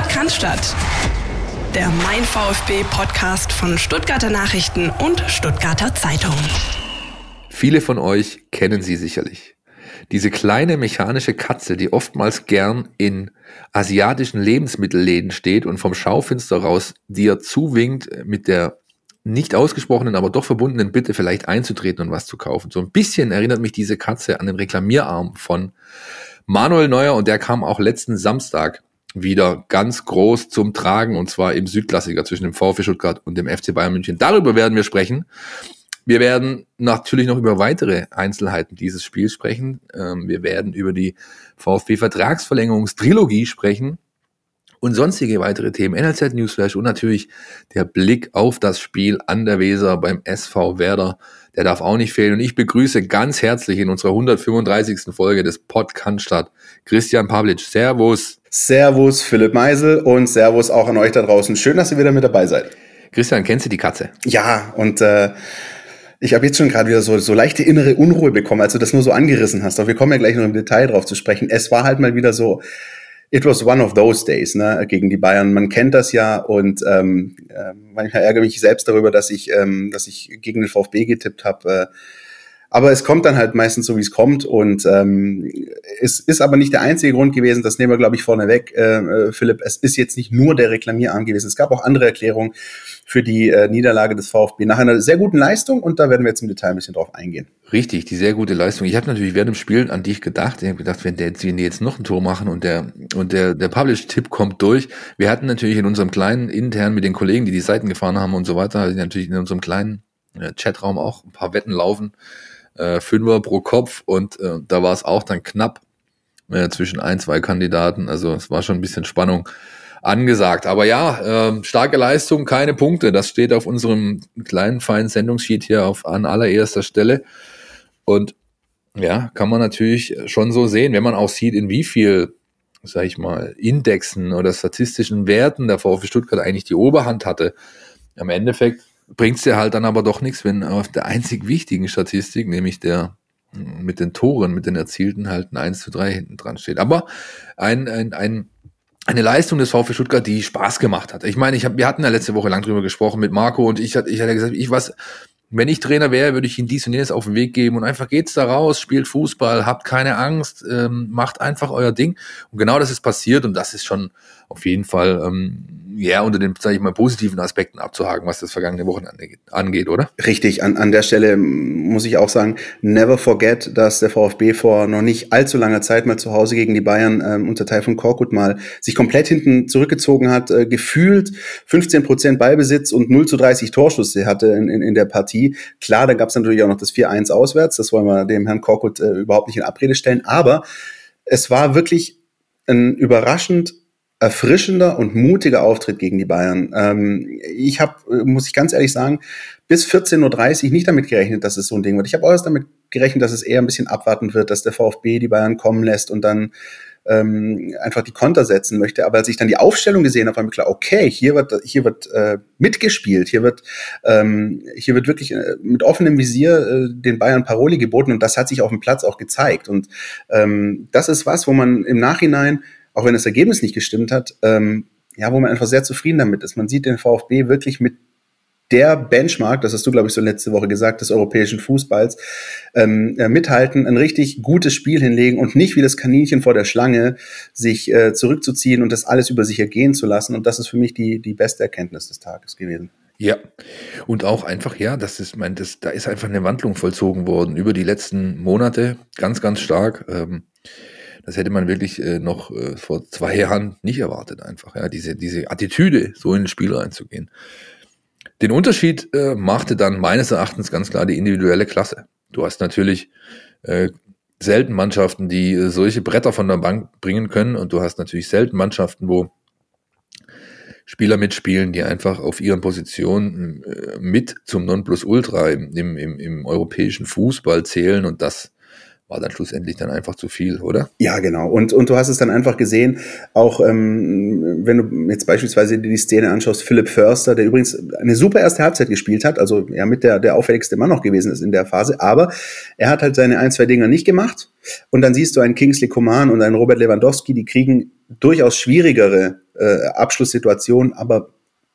Podcast der Mein VfB Podcast von Stuttgarter Nachrichten und Stuttgarter Zeitung. Viele von euch kennen sie sicherlich. Diese kleine mechanische Katze, die oftmals gern in asiatischen Lebensmittelläden steht und vom Schaufenster raus dir zuwinkt mit der nicht ausgesprochenen, aber doch verbundenen Bitte vielleicht einzutreten und was zu kaufen. So ein bisschen erinnert mich diese Katze an den Reklamierarm von Manuel Neuer und der kam auch letzten Samstag wieder ganz groß zum Tragen und zwar im Südklassiker zwischen dem VfB Stuttgart und dem FC Bayern München. Darüber werden wir sprechen. Wir werden natürlich noch über weitere Einzelheiten dieses Spiels sprechen. Ähm, wir werden über die VfB-Vertragsverlängerungstrilogie sprechen und sonstige weitere Themen. NLZ Newsflash und natürlich der Blick auf das Spiel an der Weser beim SV Werder. Der darf auch nicht fehlen. Und ich begrüße ganz herzlich in unserer 135. Folge des Podcast Christian Pavlic. Servus. Servus Philipp Meisel und Servus auch an euch da draußen. Schön, dass ihr wieder mit dabei seid. Christian, kennst du die Katze? Ja, und äh, ich habe jetzt schon gerade wieder so, so leichte innere Unruhe bekommen, als du das nur so angerissen hast. Aber wir kommen ja gleich noch im Detail drauf zu sprechen. Es war halt mal wieder so, it was one of those days, ne, gegen die Bayern. Man kennt das ja und ähm, äh, manchmal ärgere mich selbst darüber, dass ich, ähm, dass ich gegen den VfB getippt habe. Äh, aber es kommt dann halt meistens so, wie es kommt. Und ähm, es ist aber nicht der einzige Grund gewesen, das nehmen wir, glaube ich, vorneweg, äh, äh, Philipp. Es ist jetzt nicht nur der Reklamierarm gewesen. Es gab auch andere Erklärungen für die äh, Niederlage des VfB nach einer sehr guten Leistung. Und da werden wir jetzt im Detail ein bisschen drauf eingehen. Richtig, die sehr gute Leistung. Ich habe natürlich während dem Spiel an dich gedacht. Ich habe gedacht, wenn, der, wenn die jetzt noch ein Tor machen und der, und der, der Publish-Tipp kommt durch. Wir hatten natürlich in unserem kleinen intern mit den Kollegen, die die Seiten gefahren haben und so weiter, natürlich in unserem kleinen äh, Chatraum auch ein paar Wetten laufen äh, Fünfer pro Kopf und äh, da war es auch dann knapp äh, zwischen ein, zwei Kandidaten. Also es war schon ein bisschen Spannung angesagt. Aber ja, äh, starke Leistung, keine Punkte. Das steht auf unserem kleinen feinen Sendungssheet hier auf an allererster Stelle. Und ja, kann man natürlich schon so sehen, wenn man auch sieht, in wie viel, sag ich mal, Indexen oder statistischen Werten der VfB Stuttgart eigentlich die Oberhand hatte. Am Endeffekt bringt es dir halt dann aber doch nichts, wenn auf der einzig wichtigen Statistik, nämlich der mit den Toren, mit den erzielten halt ein 1 zu 3 hinten dran steht. Aber ein, ein, ein, eine Leistung des VfB Stuttgart, die Spaß gemacht hat. Ich meine, ich hab, wir hatten ja letzte Woche lang drüber gesprochen mit Marco und ich, ich hatte gesagt, ich was, wenn ich Trainer wäre, würde ich ihm dies und jenes auf den Weg geben und einfach geht's da raus, spielt Fußball, habt keine Angst, ähm, macht einfach euer Ding. Und genau das ist passiert und das ist schon auf jeden Fall ähm, ja unter den, sage ich mal, positiven Aspekten abzuhaken, was das vergangene Wochenende angeht, oder? Richtig, an, an der Stelle muss ich auch sagen, never forget, dass der VfB vor noch nicht allzu langer Zeit mal zu Hause gegen die Bayern ähm, unter Teil von Korkut mal sich komplett hinten zurückgezogen hat, äh, gefühlt 15 Prozent Ballbesitz und 0 zu 30 Torschüsse hatte in, in, in der Partie. Klar, da gab es natürlich auch noch das 4-1 auswärts, das wollen wir dem Herrn Korkut äh, überhaupt nicht in Abrede stellen, aber es war wirklich ein überraschend erfrischender und mutiger Auftritt gegen die Bayern. Ähm, ich habe, muss ich ganz ehrlich sagen, bis 14.30 Uhr nicht damit gerechnet, dass es so ein Ding wird. Ich habe auch erst damit gerechnet, dass es eher ein bisschen abwarten wird, dass der VfB die Bayern kommen lässt und dann ähm, einfach die Konter setzen möchte. Aber als ich dann die Aufstellung gesehen habe, war mir klar, okay, hier wird, hier wird äh, mitgespielt, hier wird, ähm, hier wird wirklich äh, mit offenem Visier äh, den Bayern Paroli geboten und das hat sich auf dem Platz auch gezeigt. Und ähm, das ist was, wo man im Nachhinein auch wenn das Ergebnis nicht gestimmt hat, ähm, ja, wo man einfach sehr zufrieden damit ist. Man sieht den VfB wirklich mit der Benchmark, das hast du, glaube ich, so letzte Woche gesagt, des europäischen Fußballs, ähm, äh, mithalten, ein richtig gutes Spiel hinlegen und nicht wie das Kaninchen vor der Schlange sich äh, zurückzuziehen und das alles über sich ergehen zu lassen. Und das ist für mich die, die beste Erkenntnis des Tages gewesen. Ja, und auch einfach, ja, das ist, mein, das, da ist einfach eine Wandlung vollzogen worden über die letzten Monate, ganz, ganz stark. Ähm, das hätte man wirklich äh, noch äh, vor zwei Jahren nicht erwartet, einfach, ja, diese, diese Attitüde, so in ein Spiel reinzugehen. Den Unterschied äh, machte dann meines Erachtens ganz klar die individuelle Klasse. Du hast natürlich äh, selten Mannschaften, die äh, solche Bretter von der Bank bringen können und du hast natürlich selten Mannschaften, wo Spieler mitspielen, die einfach auf ihren Positionen äh, mit zum Nonplusultra im, im, im, im europäischen Fußball zählen und das war dann schlussendlich dann einfach zu viel, oder? Ja, genau. Und, und du hast es dann einfach gesehen, auch ähm, wenn du jetzt beispielsweise die Szene anschaust, Philipp Förster, der übrigens eine super erste Halbzeit gespielt hat, also ja mit der, der auffälligste Mann noch gewesen ist in der Phase, aber er hat halt seine ein, zwei Dinger nicht gemacht. Und dann siehst du einen Kingsley Coman und einen Robert Lewandowski, die kriegen durchaus schwierigere äh, Abschlusssituation, aber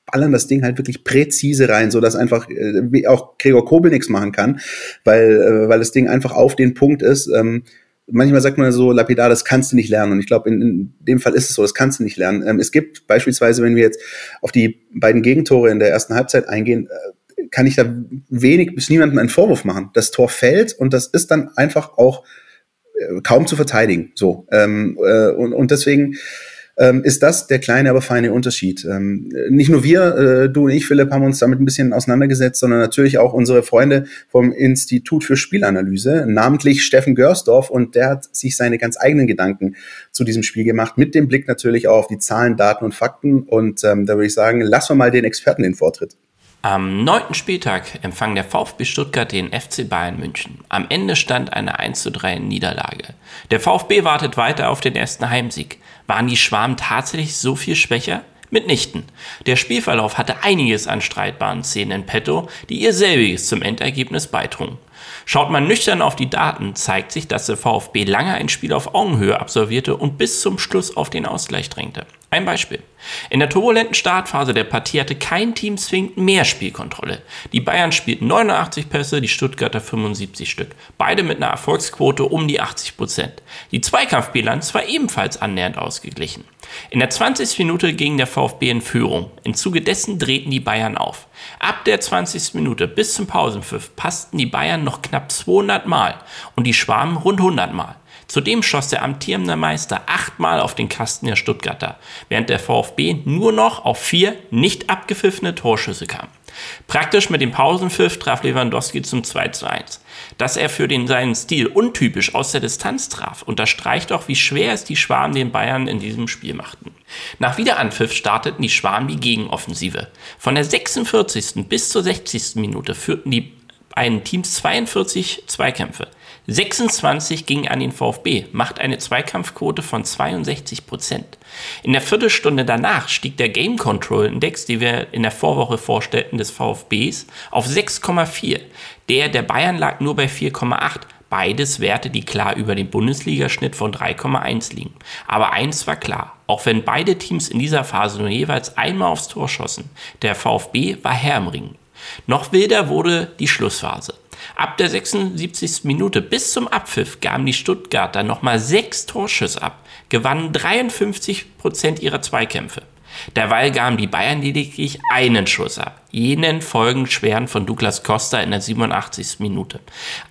ballern das Ding halt wirklich präzise rein, so dass einfach äh, auch Gregor Kobel nichts machen kann, weil, äh, weil das Ding einfach auf den Punkt ist. Ähm, manchmal sagt man so lapidar, das kannst du nicht lernen. Und ich glaube, in, in, dem Fall ist es so, das kannst du nicht lernen. Ähm, es gibt beispielsweise, wenn wir jetzt auf die beiden Gegentore in der ersten Halbzeit eingehen, äh, kann ich da wenig bis niemandem einen Vorwurf machen. Das Tor fällt und das ist dann einfach auch äh, kaum zu verteidigen. So ähm, äh, und, und deswegen ähm, ist das der kleine, aber feine Unterschied. Ähm, nicht nur wir, äh, du und ich, Philipp, haben uns damit ein bisschen auseinandergesetzt, sondern natürlich auch unsere Freunde vom Institut für Spielanalyse, namentlich Steffen Görsdorf, und der hat sich seine ganz eigenen Gedanken zu diesem Spiel gemacht, mit dem Blick natürlich auch auf die Zahlen, Daten und Fakten. Und ähm, da würde ich sagen, lassen wir mal den Experten den Vortritt. Am neunten Spieltag empfang der VfB Stuttgart den FC Bayern München. Am Ende stand eine 1 zu 3 Niederlage. Der VfB wartet weiter auf den ersten Heimsieg. Waren die Schwarmen tatsächlich so viel schwächer? Mitnichten. Der Spielverlauf hatte einiges an streitbaren Szenen in petto, die ihr selbiges zum Endergebnis beitrugen. Schaut man nüchtern auf die Daten, zeigt sich, dass der VfB lange ein Spiel auf Augenhöhe absolvierte und bis zum Schluss auf den Ausgleich drängte. Ein Beispiel. In der turbulenten Startphase der Partie hatte kein Team zwingend mehr Spielkontrolle. Die Bayern spielten 89 Pässe, die Stuttgarter 75 Stück. Beide mit einer Erfolgsquote um die 80 Prozent. Die Zweikampfbilanz war ebenfalls annähernd ausgeglichen. In der 20. Minute ging der VfB in Führung. Im Zuge dessen drehten die Bayern auf. Ab der 20. Minute bis zum Pausenpfiff passten die Bayern noch knapp 200 Mal und die Schwarmen rund 100 Mal. Zudem schoss der amtierende Meister achtmal auf den Kasten der Stuttgarter, während der VfB nur noch auf vier nicht abgepfiffene Torschüsse kam. Praktisch mit dem Pausenpfiff traf Lewandowski zum 2 zu 1. Dass er für den seinen Stil untypisch aus der Distanz traf, unterstreicht auch, wie schwer es die Schwaben den Bayern in diesem Spiel machten. Nach Wiederanpfiff starteten die Schwaben die Gegenoffensive. Von der 46. bis zur 60. Minute führten die beiden Teams 42 Zweikämpfe. 26 ging an den VfB, macht eine Zweikampfquote von 62 Prozent. In der Viertelstunde danach stieg der Game Control Index, den wir in der Vorwoche vorstellten, des VfBs auf 6,4. Der der Bayern lag nur bei 4,8. Beides Werte, die klar über dem Bundesligaschnitt von 3,1 liegen. Aber eins war klar, auch wenn beide Teams in dieser Phase nur jeweils einmal aufs Tor schossen, der VfB war Herr im Ring. Noch wilder wurde die Schlussphase. Ab der 76. Minute bis zum Abpfiff gaben die Stuttgarter nochmal sechs Torschüsse ab, gewannen 53 Prozent ihrer Zweikämpfe. Derweil gaben die Bayern lediglich einen Schuss ab, jenen folgenschweren von Douglas Costa in der 87. Minute.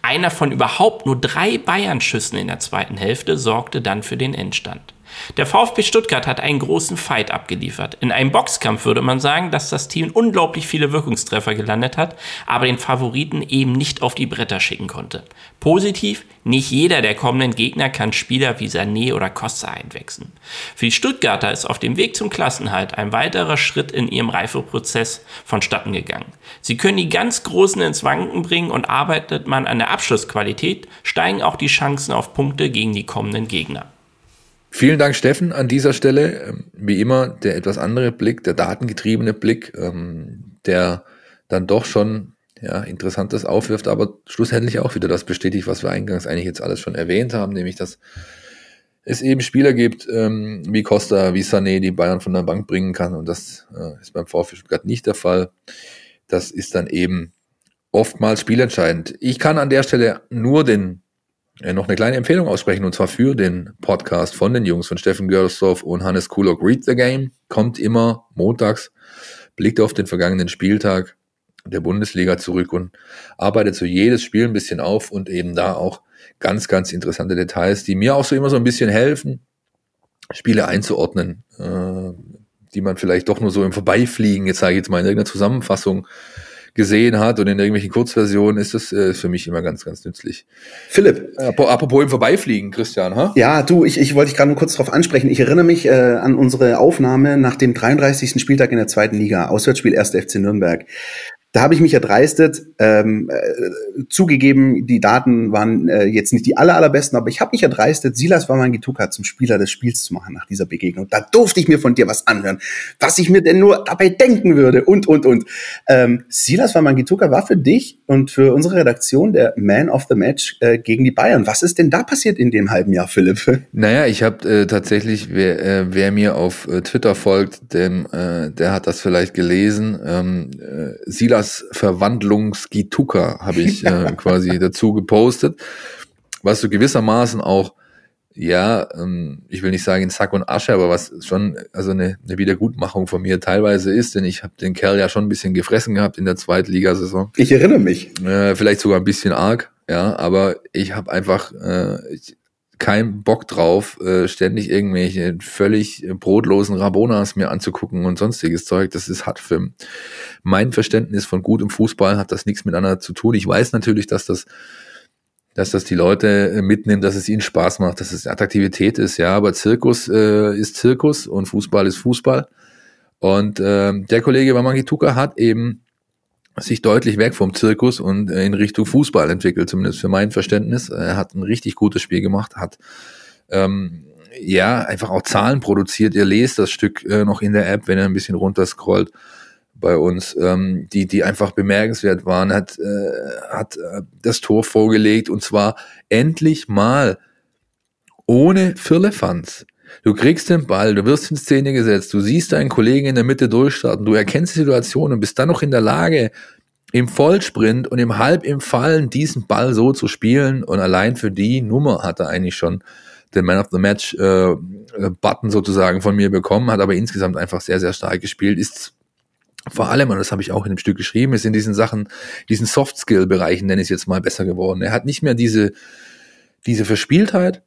Einer von überhaupt nur drei Bayern-Schüssen in der zweiten Hälfte sorgte dann für den Endstand. Der VfB Stuttgart hat einen großen Fight abgeliefert. In einem Boxkampf würde man sagen, dass das Team unglaublich viele Wirkungstreffer gelandet hat, aber den Favoriten eben nicht auf die Bretter schicken konnte. Positiv, nicht jeder der kommenden Gegner kann Spieler wie Sané oder Costa einwechseln. Für die Stuttgarter ist auf dem Weg zum Klassenhalt ein weiterer Schritt in ihrem Reifeprozess vonstatten gegangen. Sie können die ganz Großen ins Wanken bringen und arbeitet man an der Abschlussqualität, steigen auch die Chancen auf Punkte gegen die kommenden Gegner. Vielen Dank, Steffen, an dieser Stelle. Ähm, wie immer der etwas andere Blick, der datengetriebene Blick, ähm, der dann doch schon ja, Interessantes aufwirft, aber schlussendlich auch wieder das bestätigt, was wir eingangs eigentlich jetzt alles schon erwähnt haben, nämlich dass es eben Spieler gibt, ähm, wie Costa, wie Sané, die Bayern von der Bank bringen kann und das äh, ist beim VfB Stuttgart nicht der Fall. Das ist dann eben oftmals spielentscheidend. Ich kann an der Stelle nur den noch eine kleine Empfehlung aussprechen, und zwar für den Podcast von den Jungs von Steffen Görsdorf und Hannes Kulok. Read the Game kommt immer montags, blickt auf den vergangenen Spieltag der Bundesliga zurück und arbeitet so jedes Spiel ein bisschen auf und eben da auch ganz, ganz interessante Details, die mir auch so immer so ein bisschen helfen, Spiele einzuordnen, äh, die man vielleicht doch nur so im Vorbeifliegen, jetzt sage ich jetzt mal in irgendeiner Zusammenfassung, gesehen hat und in irgendwelchen Kurzversionen ist das äh, für mich immer ganz, ganz nützlich. Philipp. Äh, apropos im Vorbeifliegen, Christian, ha? Ja, du, ich, ich wollte dich gerade nur kurz darauf ansprechen. Ich erinnere mich äh, an unsere Aufnahme nach dem 33. Spieltag in der zweiten Liga, Auswärtsspiel 1. FC Nürnberg. Da habe ich mich erdreistet, ähm, äh, zugegeben, die Daten waren äh, jetzt nicht die aller, allerbesten, aber ich habe mich erdreistet, Silas Wamangituka zum Spieler des Spiels zu machen nach dieser Begegnung. Da durfte ich mir von dir was anhören, was ich mir denn nur dabei denken würde und, und, und. Ähm, Silas Wamangituka war für dich und für unsere Redaktion der Man of the Match äh, gegen die Bayern. Was ist denn da passiert in dem halben Jahr, Philipp? Naja, ich habe äh, tatsächlich, wer, äh, wer mir auf äh, Twitter folgt, dem, äh, der hat das vielleicht gelesen. Ähm, äh, Silas Verwandlungsgituka habe ich äh, quasi dazu gepostet, was so gewissermaßen auch ja, ähm, ich will nicht sagen in Sack und Asche, aber was schon also eine, eine Wiedergutmachung von mir teilweise ist, denn ich habe den Kerl ja schon ein bisschen gefressen gehabt in der Zweitligasaison. Ich erinnere mich. Äh, vielleicht sogar ein bisschen arg, ja, aber ich habe einfach äh, ich, keinen Bock drauf, äh, ständig irgendwelche völlig brotlosen Rabonas mir anzugucken und sonstiges Zeug. Das ist hart für mein Verständnis von gutem Fußball hat das nichts miteinander zu tun. Ich weiß natürlich, dass das dass das die Leute äh, mitnimmt, dass es ihnen Spaß macht, dass es Attraktivität ist, ja, aber Zirkus äh, ist Zirkus und Fußball ist Fußball. Und äh, der Kollege Wamangituka hat eben sich deutlich weg vom Zirkus und äh, in Richtung Fußball entwickelt, zumindest für mein Verständnis. Er hat ein richtig gutes Spiel gemacht, hat ähm, ja einfach auch Zahlen produziert. Ihr lest das Stück äh, noch in der App, wenn er ein bisschen runterscrollt bei uns, ähm, die, die einfach bemerkenswert waren, hat, äh, hat äh, das Tor vorgelegt und zwar endlich mal ohne Firlefanz. Du kriegst den Ball, du wirst in Szene gesetzt, du siehst deinen Kollegen in der Mitte durchstarten, du erkennst die Situation und bist dann noch in der Lage, im Vollsprint und im Halb im Fallen diesen Ball so zu spielen und allein für die Nummer hat er eigentlich schon den Man of the Match äh, Button sozusagen von mir bekommen, hat aber insgesamt einfach sehr, sehr stark gespielt, ist vor allem, und das habe ich auch in dem Stück geschrieben, ist in diesen Sachen, diesen Soft-Skill-Bereichen, nenne ich es jetzt mal, besser geworden. Er hat nicht mehr diese, diese Verspieltheit,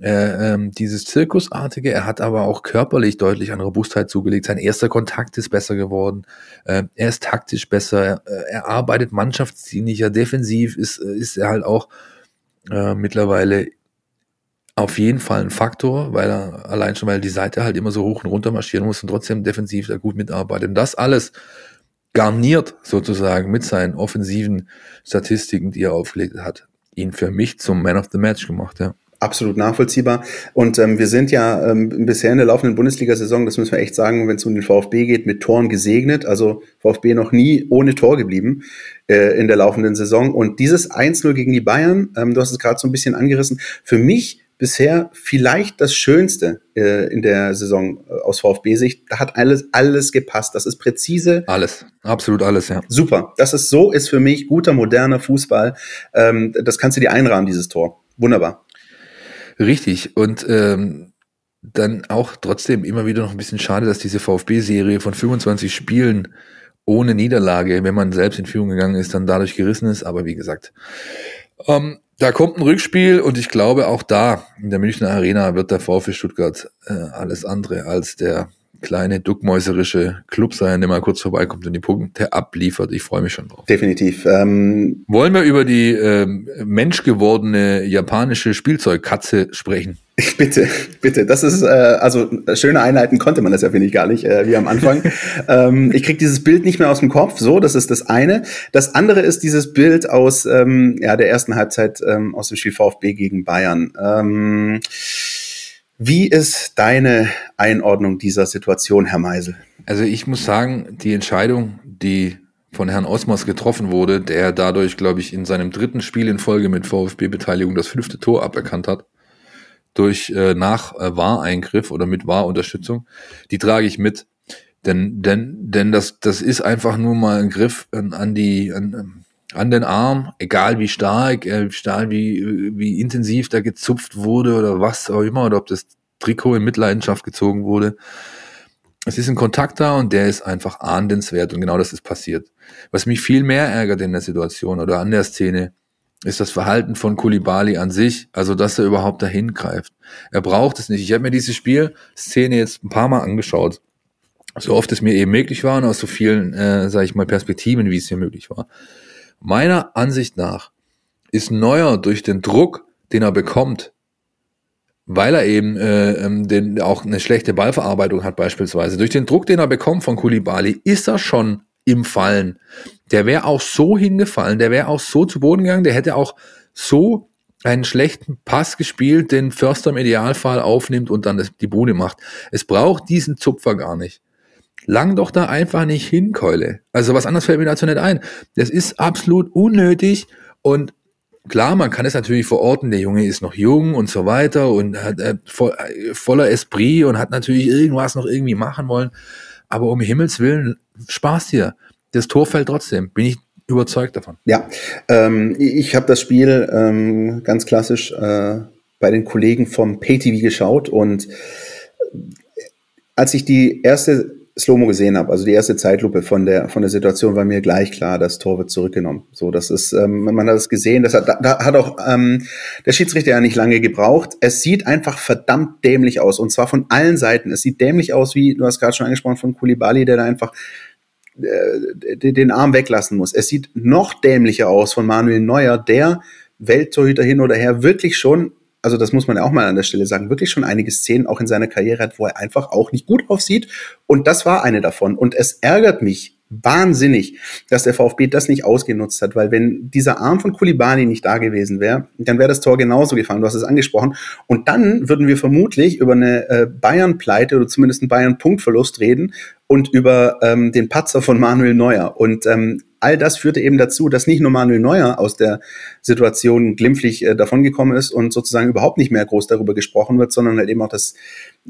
äh, ähm, dieses Zirkusartige, er hat aber auch körperlich deutlich an Robustheit zugelegt. Sein erster Kontakt ist besser geworden. Äh, er ist taktisch besser. Er, äh, er arbeitet mannschaftsdienlicher. Defensiv ist, äh, ist er halt auch äh, mittlerweile auf jeden Fall ein Faktor, weil er allein schon, weil die Seite halt immer so hoch und runter marschieren muss und trotzdem defensiv da gut mitarbeitet. Und das alles garniert sozusagen mit seinen offensiven Statistiken, die er aufgelegt hat, ihn für mich zum Man of the Match gemacht, ja. Absolut nachvollziehbar. Und ähm, wir sind ja ähm, bisher in der laufenden Bundesliga-Saison, das müssen wir echt sagen, wenn es um den VfB geht, mit Toren gesegnet. Also VfB noch nie ohne Tor geblieben äh, in der laufenden Saison. Und dieses 1-0 gegen die Bayern, ähm, du hast es gerade so ein bisschen angerissen, für mich bisher vielleicht das Schönste äh, in der Saison äh, aus VfB-Sicht. Da hat alles, alles gepasst. Das ist präzise. Alles, absolut alles, ja. Super. Das ist so, ist für mich guter, moderner Fußball. Ähm, das kannst du dir einrahmen, dieses Tor. Wunderbar. Richtig. Und ähm, dann auch trotzdem immer wieder noch ein bisschen schade, dass diese VfB-Serie von 25 Spielen ohne Niederlage, wenn man selbst in Führung gegangen ist, dann dadurch gerissen ist. Aber wie gesagt, ähm, da kommt ein Rückspiel und ich glaube auch da in der Münchner Arena wird der VfB Stuttgart äh, alles andere als der kleine duckmäuserische Club sein, der mal kurz vorbeikommt und die Punkte abliefert. Ich freue mich schon drauf. Definitiv. Ähm Wollen wir über die ähm, menschgewordene japanische Spielzeugkatze sprechen? Bitte, bitte. Das ist, äh, also schöne Einheiten konnte man das ja, finde ich, gar nicht, äh, wie am Anfang. ähm, ich krieg dieses Bild nicht mehr aus dem Kopf, so, das ist das eine. Das andere ist dieses Bild aus ähm, ja, der ersten Halbzeit ähm, aus dem Spiel VfB gegen Bayern. Ähm, wie ist deine Einordnung dieser Situation, Herr Meisel? Also ich muss sagen, die Entscheidung, die von Herrn Osmers getroffen wurde, der dadurch, glaube ich, in seinem dritten Spiel in Folge mit VfB-Beteiligung das fünfte Tor aberkannt hat, durch äh, nach äh, Wahreingriff oder mit Wahrunterstützung, die trage ich mit. Denn, denn, denn das, das ist einfach nur mal ein Griff an, an die, an, an den Arm, egal wie stark, äh, stark wie, wie intensiv da gezupft wurde oder was auch immer, oder ob das Trikot in Mitleidenschaft gezogen wurde. Es ist ein Kontakt da und der ist einfach ahndenswert und genau das ist passiert. Was mich viel mehr ärgert in der Situation oder an der Szene, ist das Verhalten von Kulibali an sich, also dass er überhaupt dahin greift. Er braucht es nicht. Ich habe mir diese Spielszene jetzt ein paar Mal angeschaut, so oft es mir eben möglich war und aus so vielen, äh, sage ich mal, Perspektiven, wie es mir möglich war. Meiner Ansicht nach ist Neuer durch den Druck, den er bekommt, weil er eben äh, ähm, den, auch eine schlechte Ballverarbeitung hat beispielsweise, durch den Druck, den er bekommt von Kulibali, ist er schon im Fallen. der wäre auch so hingefallen, der wäre auch so zu Boden gegangen, der hätte auch so einen schlechten Pass gespielt, den Förster im Idealfall aufnimmt und dann die Bude macht. Es braucht diesen Zupfer gar nicht. Lang doch da einfach nicht hin, Keule. Also was anderes fällt mir dazu nicht ein. Das ist absolut unnötig und klar, man kann es natürlich verorten, der Junge ist noch jung und so weiter und hat äh, voll, äh, voller Esprit und hat natürlich irgendwas noch irgendwie machen wollen. Aber um Himmels Willen, Spaß hier. Das Tor fällt trotzdem. Bin ich überzeugt davon. Ja, ähm, ich habe das Spiel ähm, ganz klassisch äh, bei den Kollegen vom PayTV geschaut und als ich die erste Slow-Mo gesehen habe, also die erste Zeitlupe von der von der Situation, war mir gleich klar, das Tor wird zurückgenommen. So, das ist, ähm, man hat es gesehen, das hat, da, da hat auch ähm, der Schiedsrichter ja nicht lange gebraucht. Es sieht einfach verdammt dämlich aus und zwar von allen Seiten. Es sieht dämlich aus, wie du hast gerade schon angesprochen von Kulibali, der da einfach äh, den Arm weglassen muss. Es sieht noch dämlicher aus von Manuel Neuer, der Welttorhüter hin oder her wirklich schon, also das muss man ja auch mal an der Stelle sagen, wirklich schon einige Szenen auch in seiner Karriere hat, wo er einfach auch nicht gut aussieht. Und das war eine davon. Und es ärgert mich wahnsinnig, dass der VfB das nicht ausgenutzt hat, weil wenn dieser Arm von Kulibani nicht da gewesen wäre, dann wäre das Tor genauso gefallen. Du hast es angesprochen. Und dann würden wir vermutlich über eine äh, Bayern-Pleite oder zumindest einen Bayern-Punktverlust reden und über ähm, den Patzer von Manuel Neuer. Und ähm, all das führte eben dazu, dass nicht nur Manuel Neuer aus der Situation glimpflich äh, davongekommen ist und sozusagen überhaupt nicht mehr groß darüber gesprochen wird, sondern halt eben auch, dass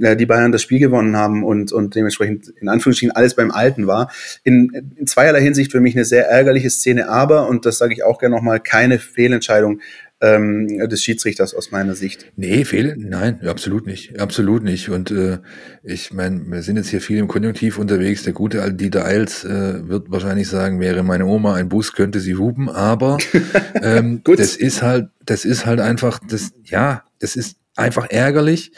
äh, die Bayern das Spiel gewonnen haben und, und dementsprechend in Anführungsstrichen alles beim Alten war. In, in zweierlei Hinsicht für mich eine sehr ärgerliche Szene, aber, und das sage ich auch gerne nochmal, keine Fehlentscheidung ähm, des Schiedsrichters aus meiner Sicht. Nee, Fehle? Nein, absolut nicht. Absolut nicht. Und äh, ich meine, wir sind jetzt hier viel im Konjunktiv unterwegs. Der gute alte Dieter Eils äh, wird wahrscheinlich sagen, wäre meine Oma ein Bus, könnte sie hupen, aber ähm, das ist halt, das ist halt einfach, das, ja, das ist einfach ärgerlich.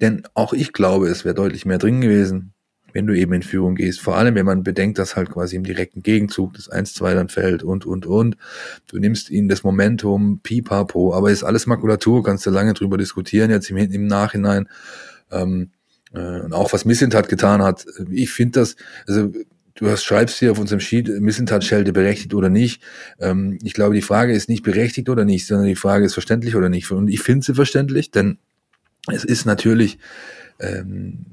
Denn auch ich glaube, es wäre deutlich mehr drin gewesen wenn du eben in Führung gehst. Vor allem, wenn man bedenkt, dass halt quasi im direkten Gegenzug das 1-2 dann fällt und, und, und. Du nimmst ihnen das Momentum, pipapo, aber ist alles Makulatur, kannst du lange drüber diskutieren, jetzt im, im Nachhinein. Ähm, äh, und auch was Missentat getan hat. Ich finde das, also du hast, schreibst hier auf unserem Sheet, Missentat schelte berechtigt oder nicht. Ähm, ich glaube, die Frage ist nicht berechtigt oder nicht, sondern die Frage ist verständlich oder nicht. Und ich finde sie verständlich, denn es ist natürlich ähm,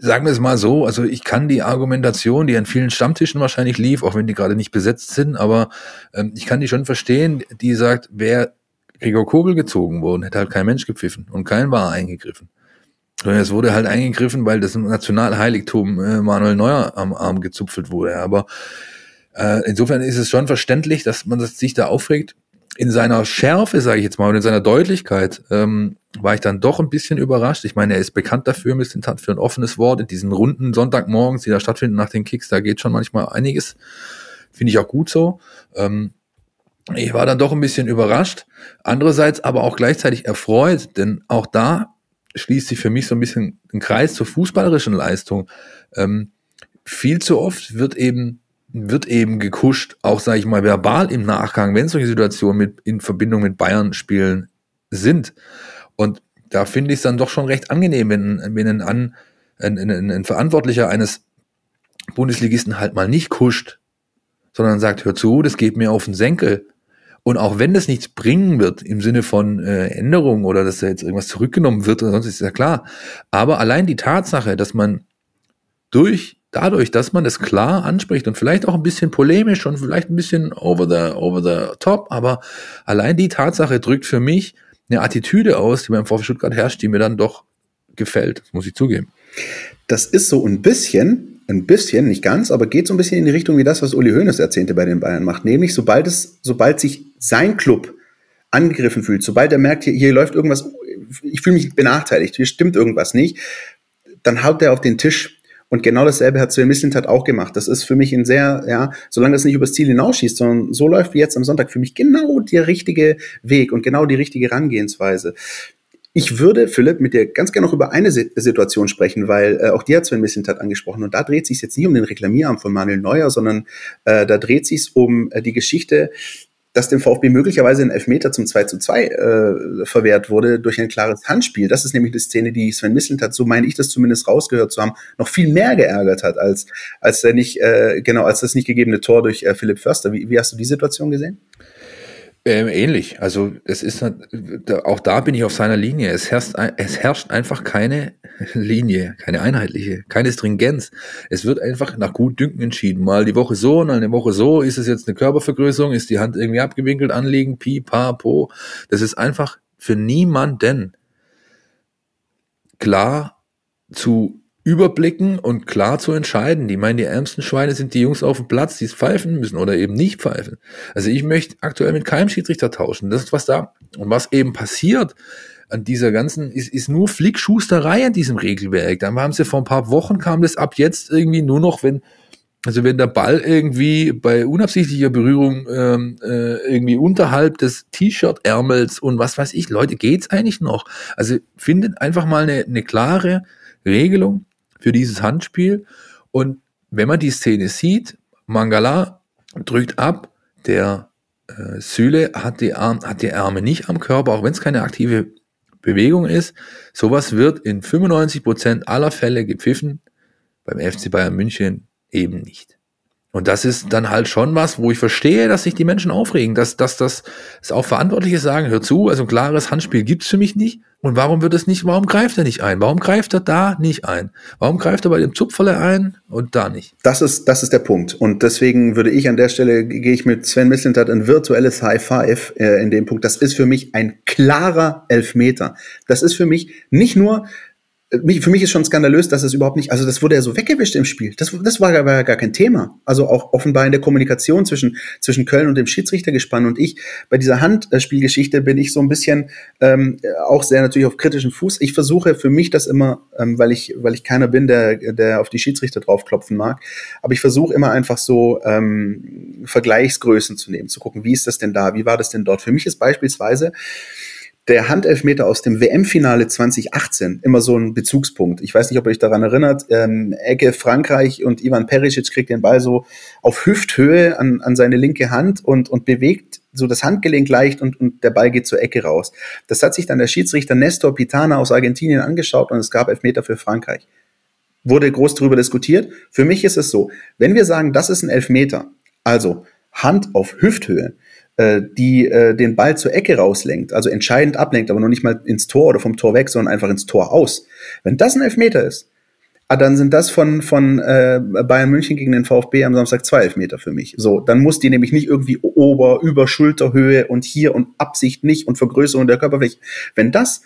sagen wir es mal so, also ich kann die Argumentation, die an vielen Stammtischen wahrscheinlich lief, auch wenn die gerade nicht besetzt sind, aber ähm, ich kann die schon verstehen, die sagt, wer Gregor Kobel gezogen wurde, hätte halt kein Mensch gepfiffen und kein war eingegriffen. Und es wurde halt eingegriffen, weil das Nationalheiligtum äh, Manuel Neuer am Arm gezupfelt wurde. Aber äh, insofern ist es schon verständlich, dass man sich da aufregt in seiner Schärfe, sage ich jetzt mal, und in seiner Deutlichkeit ähm, war ich dann doch ein bisschen überrascht. Ich meine, er ist bekannt dafür, Mr. Tat für ein offenes Wort. In diesen Runden Sonntagmorgens, die da stattfinden nach den Kicks, da geht schon manchmal einiges. Finde ich auch gut so. Ähm, ich war dann doch ein bisschen überrascht. Andererseits aber auch gleichzeitig erfreut, denn auch da schließt sich für mich so ein bisschen ein Kreis zur fußballerischen Leistung. Ähm, viel zu oft wird eben wird eben gekuscht, auch sage ich mal verbal im Nachgang, wenn solche Situationen mit in Verbindung mit Bayern spielen sind. Und da finde ich es dann doch schon recht angenehm, wenn, wenn ein, ein, ein, ein Verantwortlicher eines Bundesligisten halt mal nicht kuscht, sondern sagt, hör zu, das geht mir auf den Senkel. Und auch wenn das nichts bringen wird im Sinne von äh, Änderungen oder dass da jetzt irgendwas zurückgenommen wird oder sonst ist ja klar. Aber allein die Tatsache, dass man durch dadurch, dass man es klar anspricht und vielleicht auch ein bisschen polemisch und vielleicht ein bisschen over the, over the top, aber allein die Tatsache drückt für mich eine Attitüde aus, die beim VfB Stuttgart herrscht, die mir dann doch gefällt, muss ich zugeben. Das ist so ein bisschen, ein bisschen, nicht ganz, aber geht so ein bisschen in die Richtung wie das, was Uli Hoeneß erzählte bei den Bayern macht. Nämlich, sobald es, sobald sich sein Club angegriffen fühlt, sobald er merkt, hier, hier läuft irgendwas, ich fühle mich benachteiligt, hier stimmt irgendwas nicht, dann haut er auf den Tisch und genau dasselbe hat Sven Mislintat auch gemacht. Das ist für mich ein sehr, ja, solange das nicht übers Ziel hinausschießt, sondern so läuft wie jetzt am Sonntag, für mich genau der richtige Weg und genau die richtige Herangehensweise. Ich würde, Philipp, mit dir ganz gerne noch über eine Situation sprechen, weil äh, auch die hat Sven Mislintat angesprochen. Und da dreht sich jetzt nicht um den Reklamierarm von Manuel Neuer, sondern äh, da dreht sich um äh, die Geschichte dass dem VfB möglicherweise ein Elfmeter zum 2 zu 2 äh, verwehrt wurde durch ein klares Handspiel. Das ist nämlich die Szene, die Sven Misselt hat, so meine ich das zumindest rausgehört zu haben, noch viel mehr geärgert hat, als, als der nicht, äh, genau, als das nicht gegebene Tor durch äh, Philipp Förster. Wie, wie hast du die Situation gesehen? Ähm, ähnlich. Also es ist auch da bin ich auf seiner Linie. Es herrscht, es herrscht einfach keine Linie, keine einheitliche, keine Stringenz. Es wird einfach nach Gutdünken entschieden. Mal die Woche so, mal eine Woche so. Ist es jetzt eine Körpervergrößerung? Ist die Hand irgendwie abgewinkelt, anliegen, pi, pa, po? Das ist einfach für niemanden klar zu überblicken und klar zu entscheiden. Die meinen, die ärmsten Schweine sind die Jungs auf dem Platz, die es pfeifen müssen oder eben nicht pfeifen. Also ich möchte aktuell mit keinem Schiedsrichter tauschen. Das ist was da. Und was eben passiert an dieser ganzen, ist, ist nur Flickschusterei an diesem Regelwerk. Dann haben sie vor ein paar Wochen kam das ab jetzt irgendwie nur noch, wenn, also wenn der Ball irgendwie bei unabsichtlicher Berührung ähm, äh, irgendwie unterhalb des T-Shirt-Ärmels und was weiß ich, Leute, geht's eigentlich noch? Also findet einfach mal eine, eine klare Regelung, für dieses Handspiel. Und wenn man die Szene sieht, Mangala drückt ab, der äh, Süle hat die, Arm, hat die Arme nicht am Körper, auch wenn es keine aktive Bewegung ist. Sowas wird in 95% aller Fälle gepfiffen, beim FC Bayern München eben nicht. Und das ist dann halt schon was, wo ich verstehe, dass sich die Menschen aufregen, dass, dass das dass auch Verantwortliche sagen, hör zu, also ein klares Handspiel gibt's für mich nicht. Und warum wird es nicht, warum greift er nicht ein? Warum greift er da nicht ein? Warum greift er bei dem Zupferle ein und da nicht? Das ist, das ist der Punkt. Und deswegen würde ich an der Stelle, gehe ich mit Sven Mislintat ein virtuelles High Five äh, in dem Punkt. Das ist für mich ein klarer Elfmeter. Das ist für mich nicht nur für mich ist schon skandalös, dass es überhaupt nicht, also das wurde ja so weggewischt im Spiel. Das, das war, war ja gar kein Thema. Also auch offenbar in der Kommunikation zwischen, zwischen Köln und dem Schiedsrichtergespann und ich. Bei dieser Handspielgeschichte bin ich so ein bisschen ähm, auch sehr natürlich auf kritischen Fuß. Ich versuche für mich das immer, ähm, weil ich, weil ich keiner bin, der, der auf die Schiedsrichter draufklopfen mag, aber ich versuche immer einfach so ähm, Vergleichsgrößen zu nehmen, zu gucken, wie ist das denn da, wie war das denn dort. Für mich ist beispielsweise der Handelfmeter aus dem WM-Finale 2018 immer so ein Bezugspunkt. Ich weiß nicht, ob ihr euch daran erinnert. Ähm, Ecke Frankreich und Ivan Perisic kriegt den Ball so auf Hüfthöhe an, an seine linke Hand und, und bewegt so das Handgelenk leicht und, und der Ball geht zur Ecke raus. Das hat sich dann der Schiedsrichter Nestor Pitana aus Argentinien angeschaut und es gab Elfmeter für Frankreich. Wurde groß darüber diskutiert. Für mich ist es so, wenn wir sagen, das ist ein Elfmeter, also Hand auf Hüfthöhe, äh, die äh, den Ball zur Ecke rauslenkt, also entscheidend ablenkt, aber noch nicht mal ins Tor oder vom Tor weg, sondern einfach ins Tor aus. Wenn das ein Elfmeter ist, ah, dann sind das von, von äh, Bayern München gegen den VfB am Samstag zwei Elfmeter für mich. So, dann muss die nämlich nicht irgendwie ober, über Schulterhöhe und hier und Absicht nicht und Vergrößerung der Körperfläche. Wenn das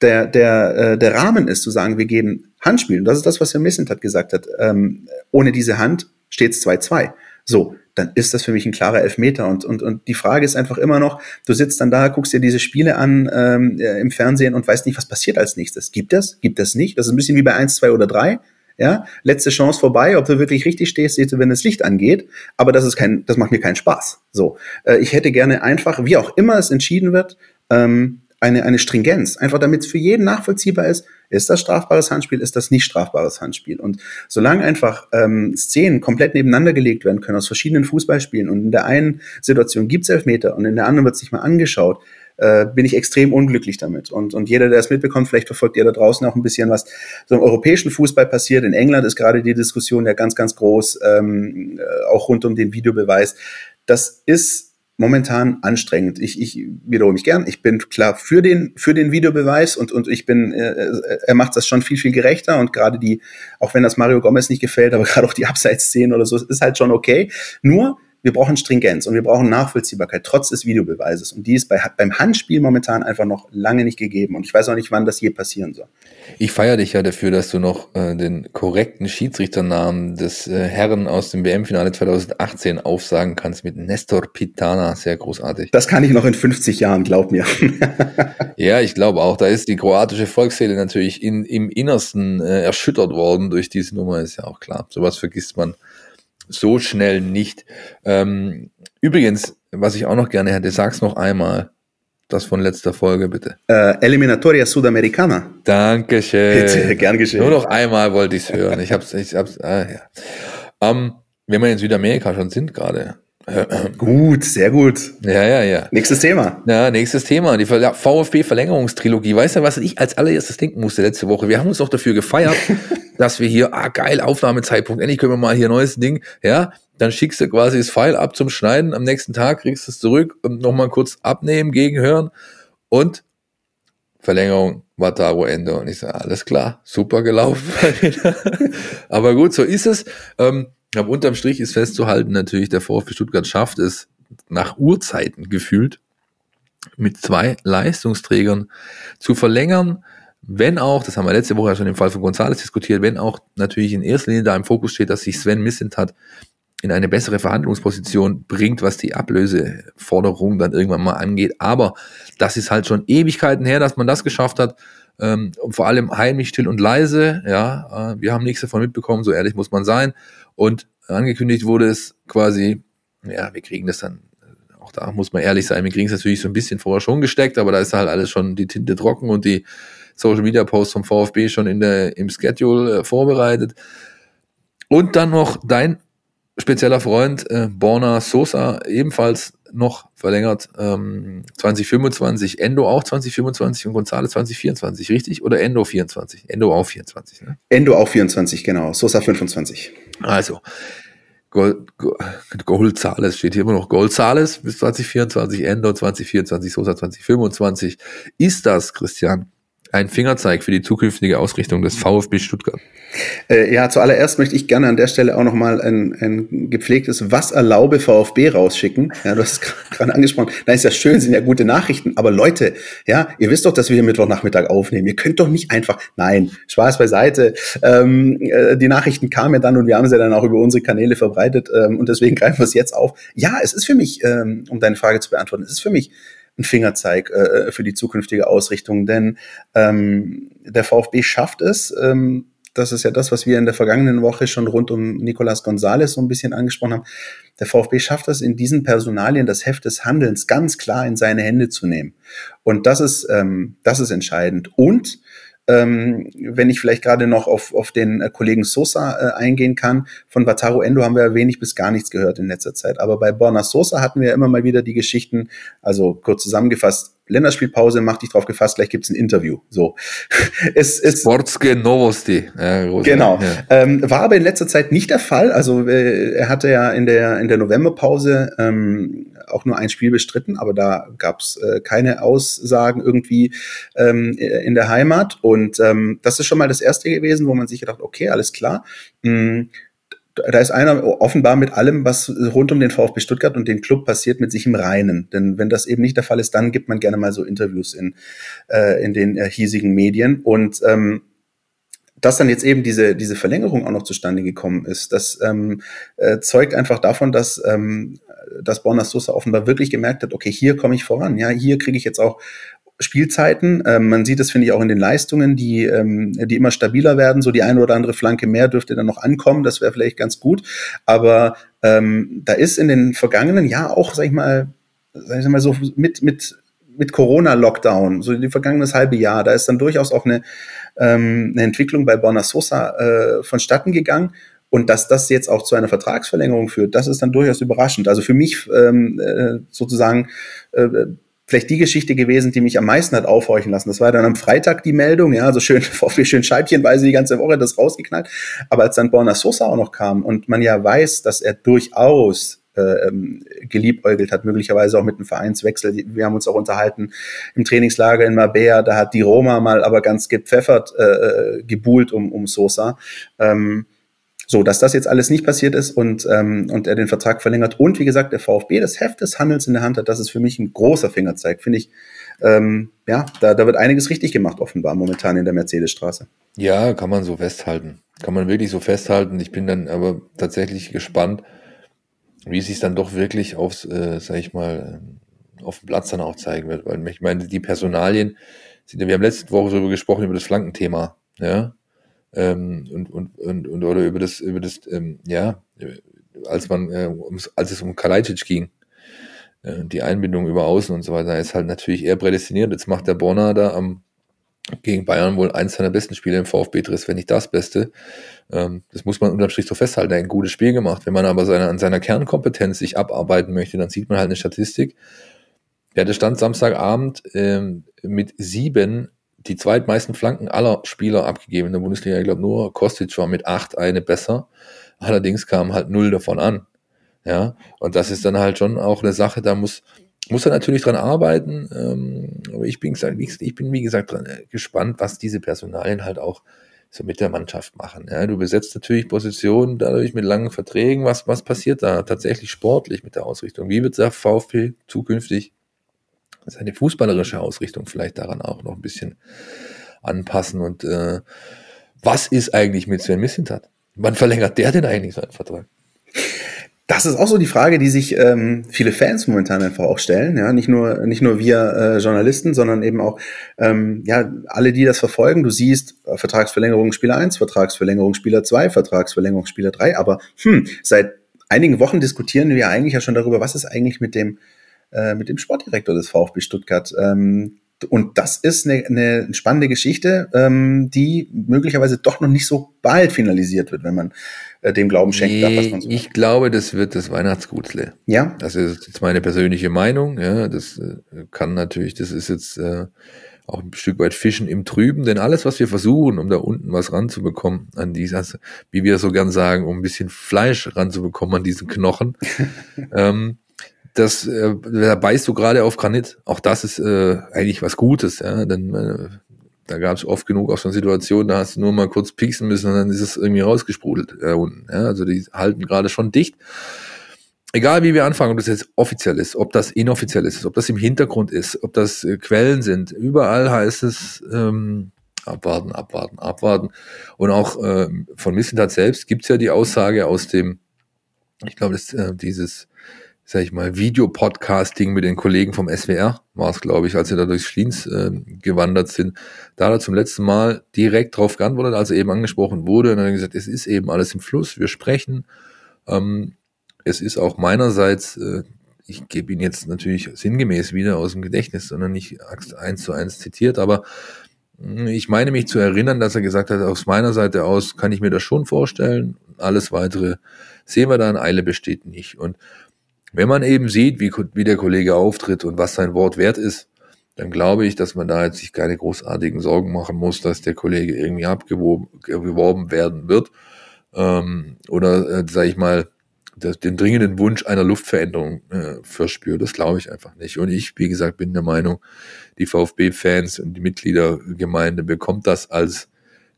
der, der, äh, der Rahmen ist, zu sagen, wir geben Handspiel, und das ist das, was Herr Missentat gesagt hat, ähm, ohne diese Hand steht es 2-2. So, dann ist das für mich ein klarer Elfmeter. Und, und, und die Frage ist einfach immer noch, du sitzt dann da, guckst dir diese Spiele an ähm, äh, im Fernsehen und weißt nicht, was passiert als nächstes. Gibt das? Gibt das nicht? Das ist ein bisschen wie bei eins, zwei oder drei. Ja, letzte Chance vorbei, ob du wirklich richtig stehst, siehst du, wenn das Licht angeht. Aber das ist kein, das macht mir keinen Spaß. So, äh, ich hätte gerne einfach, wie auch immer es entschieden wird, ähm, eine, eine Stringenz. Einfach damit es für jeden nachvollziehbar ist, ist das strafbares Handspiel, ist das nicht strafbares Handspiel. Und solange einfach ähm, Szenen komplett nebeneinander gelegt werden können aus verschiedenen Fußballspielen und in der einen Situation gibt es Elfmeter und in der anderen wird es nicht mal angeschaut, äh, bin ich extrem unglücklich damit. Und, und jeder, der es mitbekommt, vielleicht verfolgt ihr da draußen auch ein bisschen, was so im europäischen Fußball passiert. In England ist gerade die Diskussion ja ganz, ganz groß, ähm, äh, auch rund um den Videobeweis. Das ist momentan anstrengend. Ich, ich wiederhole mich gern. Ich bin klar für den für den Videobeweis und und ich bin äh, äh er macht das schon viel viel gerechter und gerade die auch wenn das Mario Gomez nicht gefällt, aber gerade auch die Abseitsszenen oder so ist halt schon okay. Nur wir brauchen Stringenz und wir brauchen Nachvollziehbarkeit trotz des Videobeweises. Und die ist bei, beim Handspiel momentan einfach noch lange nicht gegeben. Und ich weiß auch nicht, wann das je passieren soll. Ich feiere dich ja dafür, dass du noch äh, den korrekten Schiedsrichternamen des äh, Herren aus dem WM-Finale 2018 aufsagen kannst mit Nestor Pitana. Sehr großartig. Das kann ich noch in 50 Jahren, glaub mir. ja, ich glaube auch. Da ist die kroatische Volksseele natürlich in, im Innersten äh, erschüttert worden durch diese Nummer, ist ja auch klar. Sowas vergisst man so schnell nicht. Ähm, übrigens, was ich auch noch gerne hätte, sag's noch einmal. Das von letzter Folge, bitte. Äh, Eliminatoria Sudamericana. Dankeschön. Bitte, gern geschehen. Nur noch einmal wollte ich's hören. Ich hab's, ich hab's, ah, ja. Ähm, wenn wir in Südamerika schon sind gerade, Gut, sehr gut. Ja, ja, ja. Nächstes Thema. Ja, nächstes Thema. Die VfB-Verlängerungstrilogie. Weißt du, was ich als allererstes denken musste letzte Woche? Wir haben uns doch dafür gefeiert, dass wir hier, ah, geil, Aufnahmezeitpunkt, endlich können wir mal hier neues Ding. Ja, dann schickst du quasi das File ab zum Schneiden. Am nächsten Tag kriegst du es zurück und nochmal kurz abnehmen, gegenhören und Verlängerung, Wataru Ende. Und ich sage, alles klar, super gelaufen. Aber gut, so ist es. Ähm, aber unterm Strich ist festzuhalten, natürlich, der VfB Stuttgart schafft es nach Urzeiten gefühlt, mit zwei Leistungsträgern zu verlängern, wenn auch, das haben wir letzte Woche ja schon im Fall von González diskutiert, wenn auch natürlich in erster Linie da im Fokus steht, dass sich Sven Missentat in eine bessere Verhandlungsposition bringt, was die Ablöseforderung dann irgendwann mal angeht. Aber das ist halt schon Ewigkeiten her, dass man das geschafft hat. Ähm, vor allem heimlich, still und leise. Ja, äh, wir haben nichts davon mitbekommen, so ehrlich muss man sein. Und angekündigt wurde es quasi, ja, wir kriegen das dann, auch da muss man ehrlich sein, wir kriegen es natürlich so ein bisschen vorher schon gesteckt, aber da ist halt alles schon die Tinte trocken und die Social Media Posts vom VfB schon in der, im Schedule äh, vorbereitet. Und dann noch dein spezieller Freund äh, Borna Sosa, ebenfalls noch verlängert, ähm, 2025, Endo auch 2025 und González 2024, richtig? Oder Endo 24? Endo auch 24, ne? Endo auch 24, genau. Sosa 25. Also, Gold, Golzales steht hier immer noch Golzales bis 2024, Endo 2024, Sosa 2025. Ist das, Christian, ein Fingerzeig für die zukünftige Ausrichtung des VfB Stuttgart? Äh, ja, zuallererst möchte ich gerne an der Stelle auch nochmal ein, ein gepflegtes Was erlaube VfB rausschicken. Ja, du hast es gerade angesprochen. Na, ist ja schön, sind ja gute Nachrichten. Aber Leute, ja, ihr wisst doch, dass wir hier Mittwochnachmittag aufnehmen. Ihr könnt doch nicht einfach, nein, Spaß beiseite. Ähm, äh, die Nachrichten kamen ja dann und wir haben sie dann auch über unsere Kanäle verbreitet. Ähm, und deswegen greifen wir es jetzt auf. Ja, es ist für mich, ähm, um deine Frage zu beantworten, es ist für mich ein Fingerzeig äh, für die zukünftige Ausrichtung. Denn ähm, der VfB schafft es, ähm, das ist ja das, was wir in der vergangenen Woche schon rund um Nicolas Gonzalez so ein bisschen angesprochen haben. Der VfB schafft es in diesen Personalien, das Heft des Handelns ganz klar in seine Hände zu nehmen. Und das ist, ähm, das ist entscheidend. Und ähm, wenn ich vielleicht gerade noch auf, auf den äh, Kollegen Sosa äh, eingehen kann, von Wataru Endo haben wir wenig bis gar nichts gehört in letzter Zeit. Aber bei Borna Sosa hatten wir immer mal wieder die Geschichten, also kurz zusammengefasst, Länderspielpause, mach dich drauf gefasst, gleich gibt's ein Interview. So. es, es, Sportske Novosti. Ja, genau. Ja. Ähm, war aber in letzter Zeit nicht der Fall. Also äh, er hatte ja in der, in der Novemberpause ähm, auch nur ein Spiel bestritten, aber da gab's äh, keine Aussagen irgendwie ähm, in der Heimat. Und ähm, das ist schon mal das erste gewesen, wo man sich gedacht, okay, alles klar. Hm, da ist einer offenbar mit allem, was rund um den VfB Stuttgart und den Club passiert, mit sich im Reinen. Denn wenn das eben nicht der Fall ist, dann gibt man gerne mal so Interviews in, äh, in den äh, hiesigen Medien. Und ähm, dass dann jetzt eben diese, diese Verlängerung auch noch zustande gekommen ist, das ähm, äh, zeugt einfach davon, dass, ähm, dass Borna Sosa offenbar wirklich gemerkt hat, okay, hier komme ich voran, ja, hier kriege ich jetzt auch Spielzeiten. Ähm, man sieht es, finde ich, auch in den Leistungen, die, ähm, die immer stabiler werden. So die eine oder andere Flanke mehr dürfte dann noch ankommen. Das wäre vielleicht ganz gut. Aber ähm, da ist in den vergangenen Jahren auch, sag ich mal, sag ich mal so mit, mit, mit Corona-Lockdown, so die vergangenes halbe Jahr, da ist dann durchaus auch eine, ähm, eine Entwicklung bei Borna Sosa äh, vonstatten gegangen. Und dass das jetzt auch zu einer Vertragsverlängerung führt, das ist dann durchaus überraschend. Also für mich ähm, äh, sozusagen äh, vielleicht die Geschichte gewesen, die mich am meisten hat aufhorchen lassen. Das war dann am Freitag die Meldung, ja, so schön, VfB schön scheibchenweise die ganze Woche das rausgeknallt. Aber als dann Borna Sosa auch noch kam und man ja weiß, dass er durchaus äh, ähm, geliebäugelt hat, möglicherweise auch mit einem Vereinswechsel. Wir haben uns auch unterhalten im Trainingslager in Mabea, da hat die Roma mal aber ganz gepfeffert, äh, äh gebuhlt um, um Sosa. Ähm, so, dass das jetzt alles nicht passiert ist und, ähm, und er den Vertrag verlängert und wie gesagt, der VfB das Heft des Handels in der Hand hat, das ist für mich ein großer Fingerzeig, finde ich. Ähm, ja, da, da wird einiges richtig gemacht, offenbar, momentan in der Mercedesstraße. Ja, kann man so festhalten. Kann man wirklich so festhalten. Ich bin dann aber tatsächlich gespannt, wie es sich dann doch wirklich aufs, äh, sag ich mal, auf dem Platz dann auch zeigen wird. Weil ich meine, die Personalien sind wir haben letzte Woche darüber gesprochen, über das Flankenthema, ja ähm, und, und, und, und oder über das, über das, ähm, ja, als man, äh, ums, als es um Kalajdzic ging, äh, die Einbindung über Außen und so weiter, ist halt natürlich eher prädestiniert. Jetzt macht der Bonner da am gegen Bayern wohl eins seiner besten Spiele im VfB-Dress, wenn nicht das Beste. Ähm, das muss man unterm Strich so festhalten. Er hat ein gutes Spiel gemacht. Wenn man aber seine, an seiner Kernkompetenz sich abarbeiten möchte, dann sieht man halt eine Statistik. Er hatte Stand Samstagabend ähm, mit sieben die zweitmeisten Flanken aller Spieler abgegeben in der Bundesliga. Ich glaube, nur Kostic war mit acht eine besser. Allerdings kam halt null davon an. Ja, und das ist dann halt schon auch eine Sache, da muss, muss er natürlich dran arbeiten. Ähm, aber ich bin, ich bin, wie gesagt, äh, gespannt, was diese Personalien halt auch so mit der Mannschaft machen. Ja, du besetzt natürlich Positionen dadurch mit langen Verträgen. Was, was passiert da tatsächlich sportlich mit der Ausrichtung? Wie wird der VfB zukünftig seine fußballerische Ausrichtung vielleicht daran auch noch ein bisschen anpassen? Und äh, was ist eigentlich mit Sven Missintat? Wann verlängert der denn eigentlich seinen Vertrag? Das ist auch so die Frage, die sich ähm, viele Fans momentan einfach auch stellen. Ja, nicht nur nicht nur wir äh, Journalisten, sondern eben auch ähm, ja alle, die das verfolgen. Du siehst äh, Vertragsverlängerung Spieler 1, Vertragsverlängerung Spieler 2, Vertragsverlängerung Spieler 3. Aber hm, seit einigen Wochen diskutieren wir eigentlich ja schon darüber, was ist eigentlich mit dem äh, mit dem Sportdirektor des VfB Stuttgart. Ähm, und das ist eine, eine spannende Geschichte, ähm, die möglicherweise doch noch nicht so bald finalisiert wird, wenn man äh, dem Glauben schenkt, nee, was man so Ich glaube, das wird das Weihnachtsgutsle. Ja. Das ist jetzt meine persönliche Meinung. Ja, das äh, kann natürlich, das ist jetzt äh, auch ein Stück weit Fischen im Trüben, denn alles, was wir versuchen, um da unten was ranzubekommen, an dieses, wie wir so gern sagen, um ein bisschen Fleisch ranzubekommen an diesen Knochen, ähm, das, äh, da beißt du gerade auf Granit. Auch das ist äh, eigentlich was Gutes, ja. Denn äh, da gab es oft genug auch schon Situationen, da hast du nur mal kurz pieksen müssen und dann ist es irgendwie rausgesprudelt äh, unten. Ja? Also die halten gerade schon dicht. Egal wie wir anfangen, ob das jetzt offiziell ist, ob das inoffiziell ist, ob das im Hintergrund ist, ob das äh, Quellen sind, überall heißt es ähm, abwarten, abwarten, abwarten. Und auch äh, von Missentat selbst gibt's ja die Aussage aus dem, ich glaube, äh, dieses sag ich mal, Videopodcasting mit den Kollegen vom SWR, war es, glaube ich, als sie da durchs Schliens äh, gewandert sind. Da hat er zum letzten Mal direkt drauf geantwortet, als er eben angesprochen wurde. Und dann hat gesagt, es ist eben alles im Fluss, wir sprechen. Ähm, es ist auch meinerseits, äh, ich gebe ihn jetzt natürlich sinngemäß wieder aus dem Gedächtnis, sondern nicht eins zu eins zitiert, aber hm, ich meine mich zu erinnern, dass er gesagt hat, aus meiner Seite aus kann ich mir das schon vorstellen. Alles weitere sehen wir dann, Eile besteht nicht. Und wenn man eben sieht, wie, wie der Kollege auftritt und was sein Wort wert ist, dann glaube ich, dass man da jetzt sich keine großartigen Sorgen machen muss, dass der Kollege irgendwie abgeworben werden wird. Ähm, oder, äh, sage ich mal, das, den dringenden Wunsch einer Luftveränderung äh, verspürt. Das glaube ich einfach nicht. Und ich, wie gesagt, bin der Meinung, die VfB-Fans und die Mitgliedergemeinde bekommt das als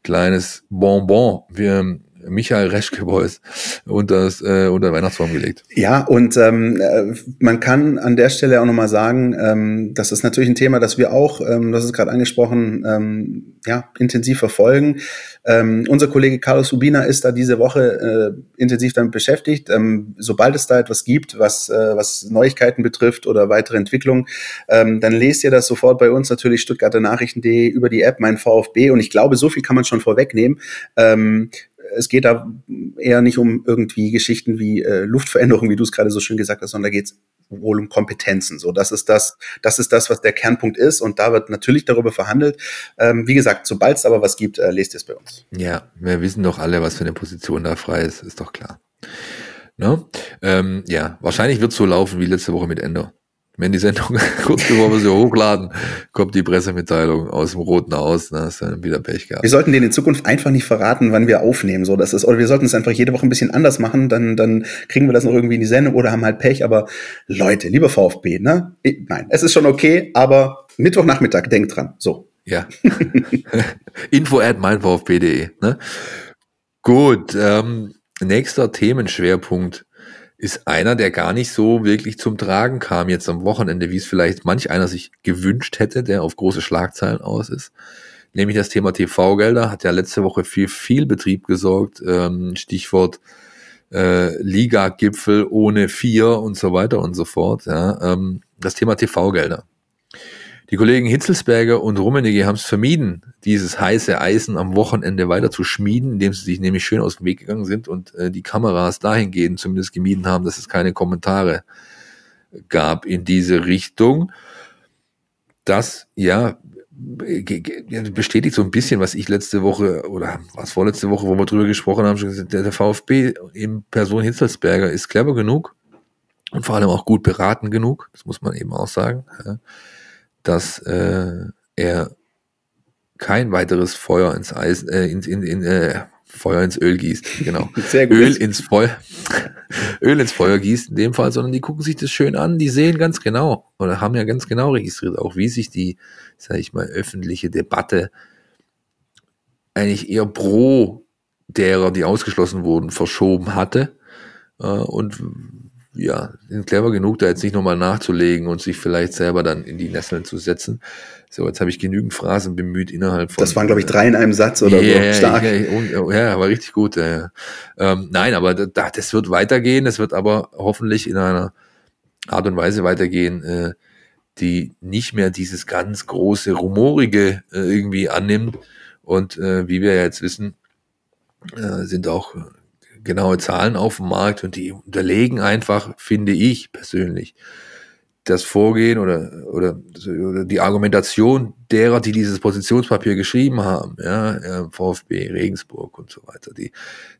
kleines Bonbon. Wir, Michael Reschke Boys unter, äh, unter Weihnachtsbaum gelegt. Ja, und ähm, äh, man kann an der Stelle auch nochmal sagen, ähm, das ist natürlich ein Thema, das wir auch, ähm, das ist gerade angesprochen, ähm, ja, intensiv verfolgen. Ähm, unser Kollege Carlos Ubina ist da diese Woche äh, intensiv damit beschäftigt. Ähm, sobald es da etwas gibt, was, äh, was Neuigkeiten betrifft oder weitere Entwicklungen, ähm, dann lest ihr das sofort bei uns natürlich Stuttgarter Nachrichten.de über die App Mein VfB. Und ich glaube, so viel kann man schon vorwegnehmen. Ähm, es geht da eher nicht um irgendwie Geschichten wie äh, Luftveränderung, wie du es gerade so schön gesagt hast, sondern da geht es wohl um Kompetenzen. So, das ist das, das ist das, was der Kernpunkt ist. Und da wird natürlich darüber verhandelt. Ähm, wie gesagt, sobald es aber was gibt, äh, lest ihr es bei uns. Ja, wir wissen doch alle, was für eine Position da frei ist, ist doch klar. Ne? Ähm, ja, wahrscheinlich wird es so laufen wie letzte Woche mit Ender. Wenn die Sendung kurz bevor wir sie hochladen, kommt die Pressemitteilung aus dem Roten Haus, dann hast dann wieder Pech gehabt. Wir sollten denen in Zukunft einfach nicht verraten, wann wir aufnehmen, so das ist, oder wir sollten es einfach jede Woche ein bisschen anders machen, dann, dann kriegen wir das noch irgendwie in die Sendung oder haben halt Pech, aber Leute, lieber VfB, ne? Nein, es ist schon okay, aber Mittwochnachmittag, denkt dran, so. Ja. Info at meinvfb.de, ne? Gut, ähm, nächster Themenschwerpunkt ist einer, der gar nicht so wirklich zum Tragen kam jetzt am Wochenende, wie es vielleicht manch einer sich gewünscht hätte, der auf große Schlagzeilen aus ist. Nämlich das Thema TV-Gelder hat ja letzte Woche für viel Betrieb gesorgt. Ähm, Stichwort äh, Liga-Gipfel ohne vier und so weiter und so fort. Ja. Ähm, das Thema TV-Gelder. Die Kollegen Hitzelsberger und Rummenigge haben es vermieden, dieses heiße Eisen am Wochenende weiter zu schmieden, indem sie sich nämlich schön aus dem Weg gegangen sind und äh, die Kameras dahingehend zumindest gemieden haben, dass es keine Kommentare gab in diese Richtung. Das, ja, bestätigt so ein bisschen, was ich letzte Woche oder was vorletzte Woche, wo wir drüber gesprochen haben, schon gesagt, der, VfB in Person Hitzelsberger ist clever genug und vor allem auch gut beraten genug, das muss man eben auch sagen, dass äh, er kein weiteres Feuer ins Eis, äh, in, in, in, äh, Feuer ins Öl gießt, genau. Öl ins Feuer, Öl ins Feuer gießt in dem Fall, sondern die gucken sich das schön an, die sehen ganz genau oder haben ja ganz genau registriert, auch wie sich die, sage ich mal, öffentliche Debatte eigentlich eher pro derer, die ausgeschlossen wurden, verschoben hatte. Äh, und ja, sind clever genug, da jetzt nicht nochmal nachzulegen und sich vielleicht selber dann in die Nesseln zu setzen. So, jetzt habe ich genügend Phrasen bemüht innerhalb von. Das waren, glaube ich, drei in einem Satz oder yeah, so. Stark. Ja, ja, war richtig gut. Ja. Ähm, nein, aber da, das wird weitergehen. Das wird aber hoffentlich in einer Art und Weise weitergehen, äh, die nicht mehr dieses ganz große, rumorige äh, irgendwie annimmt. Und äh, wie wir ja jetzt wissen, äh, sind auch genaue Zahlen auf dem Markt und die unterlegen einfach, finde ich persönlich, das Vorgehen oder, oder, oder die Argumentation derer, die dieses Positionspapier geschrieben haben, ja, VfB, Regensburg und so weiter, die,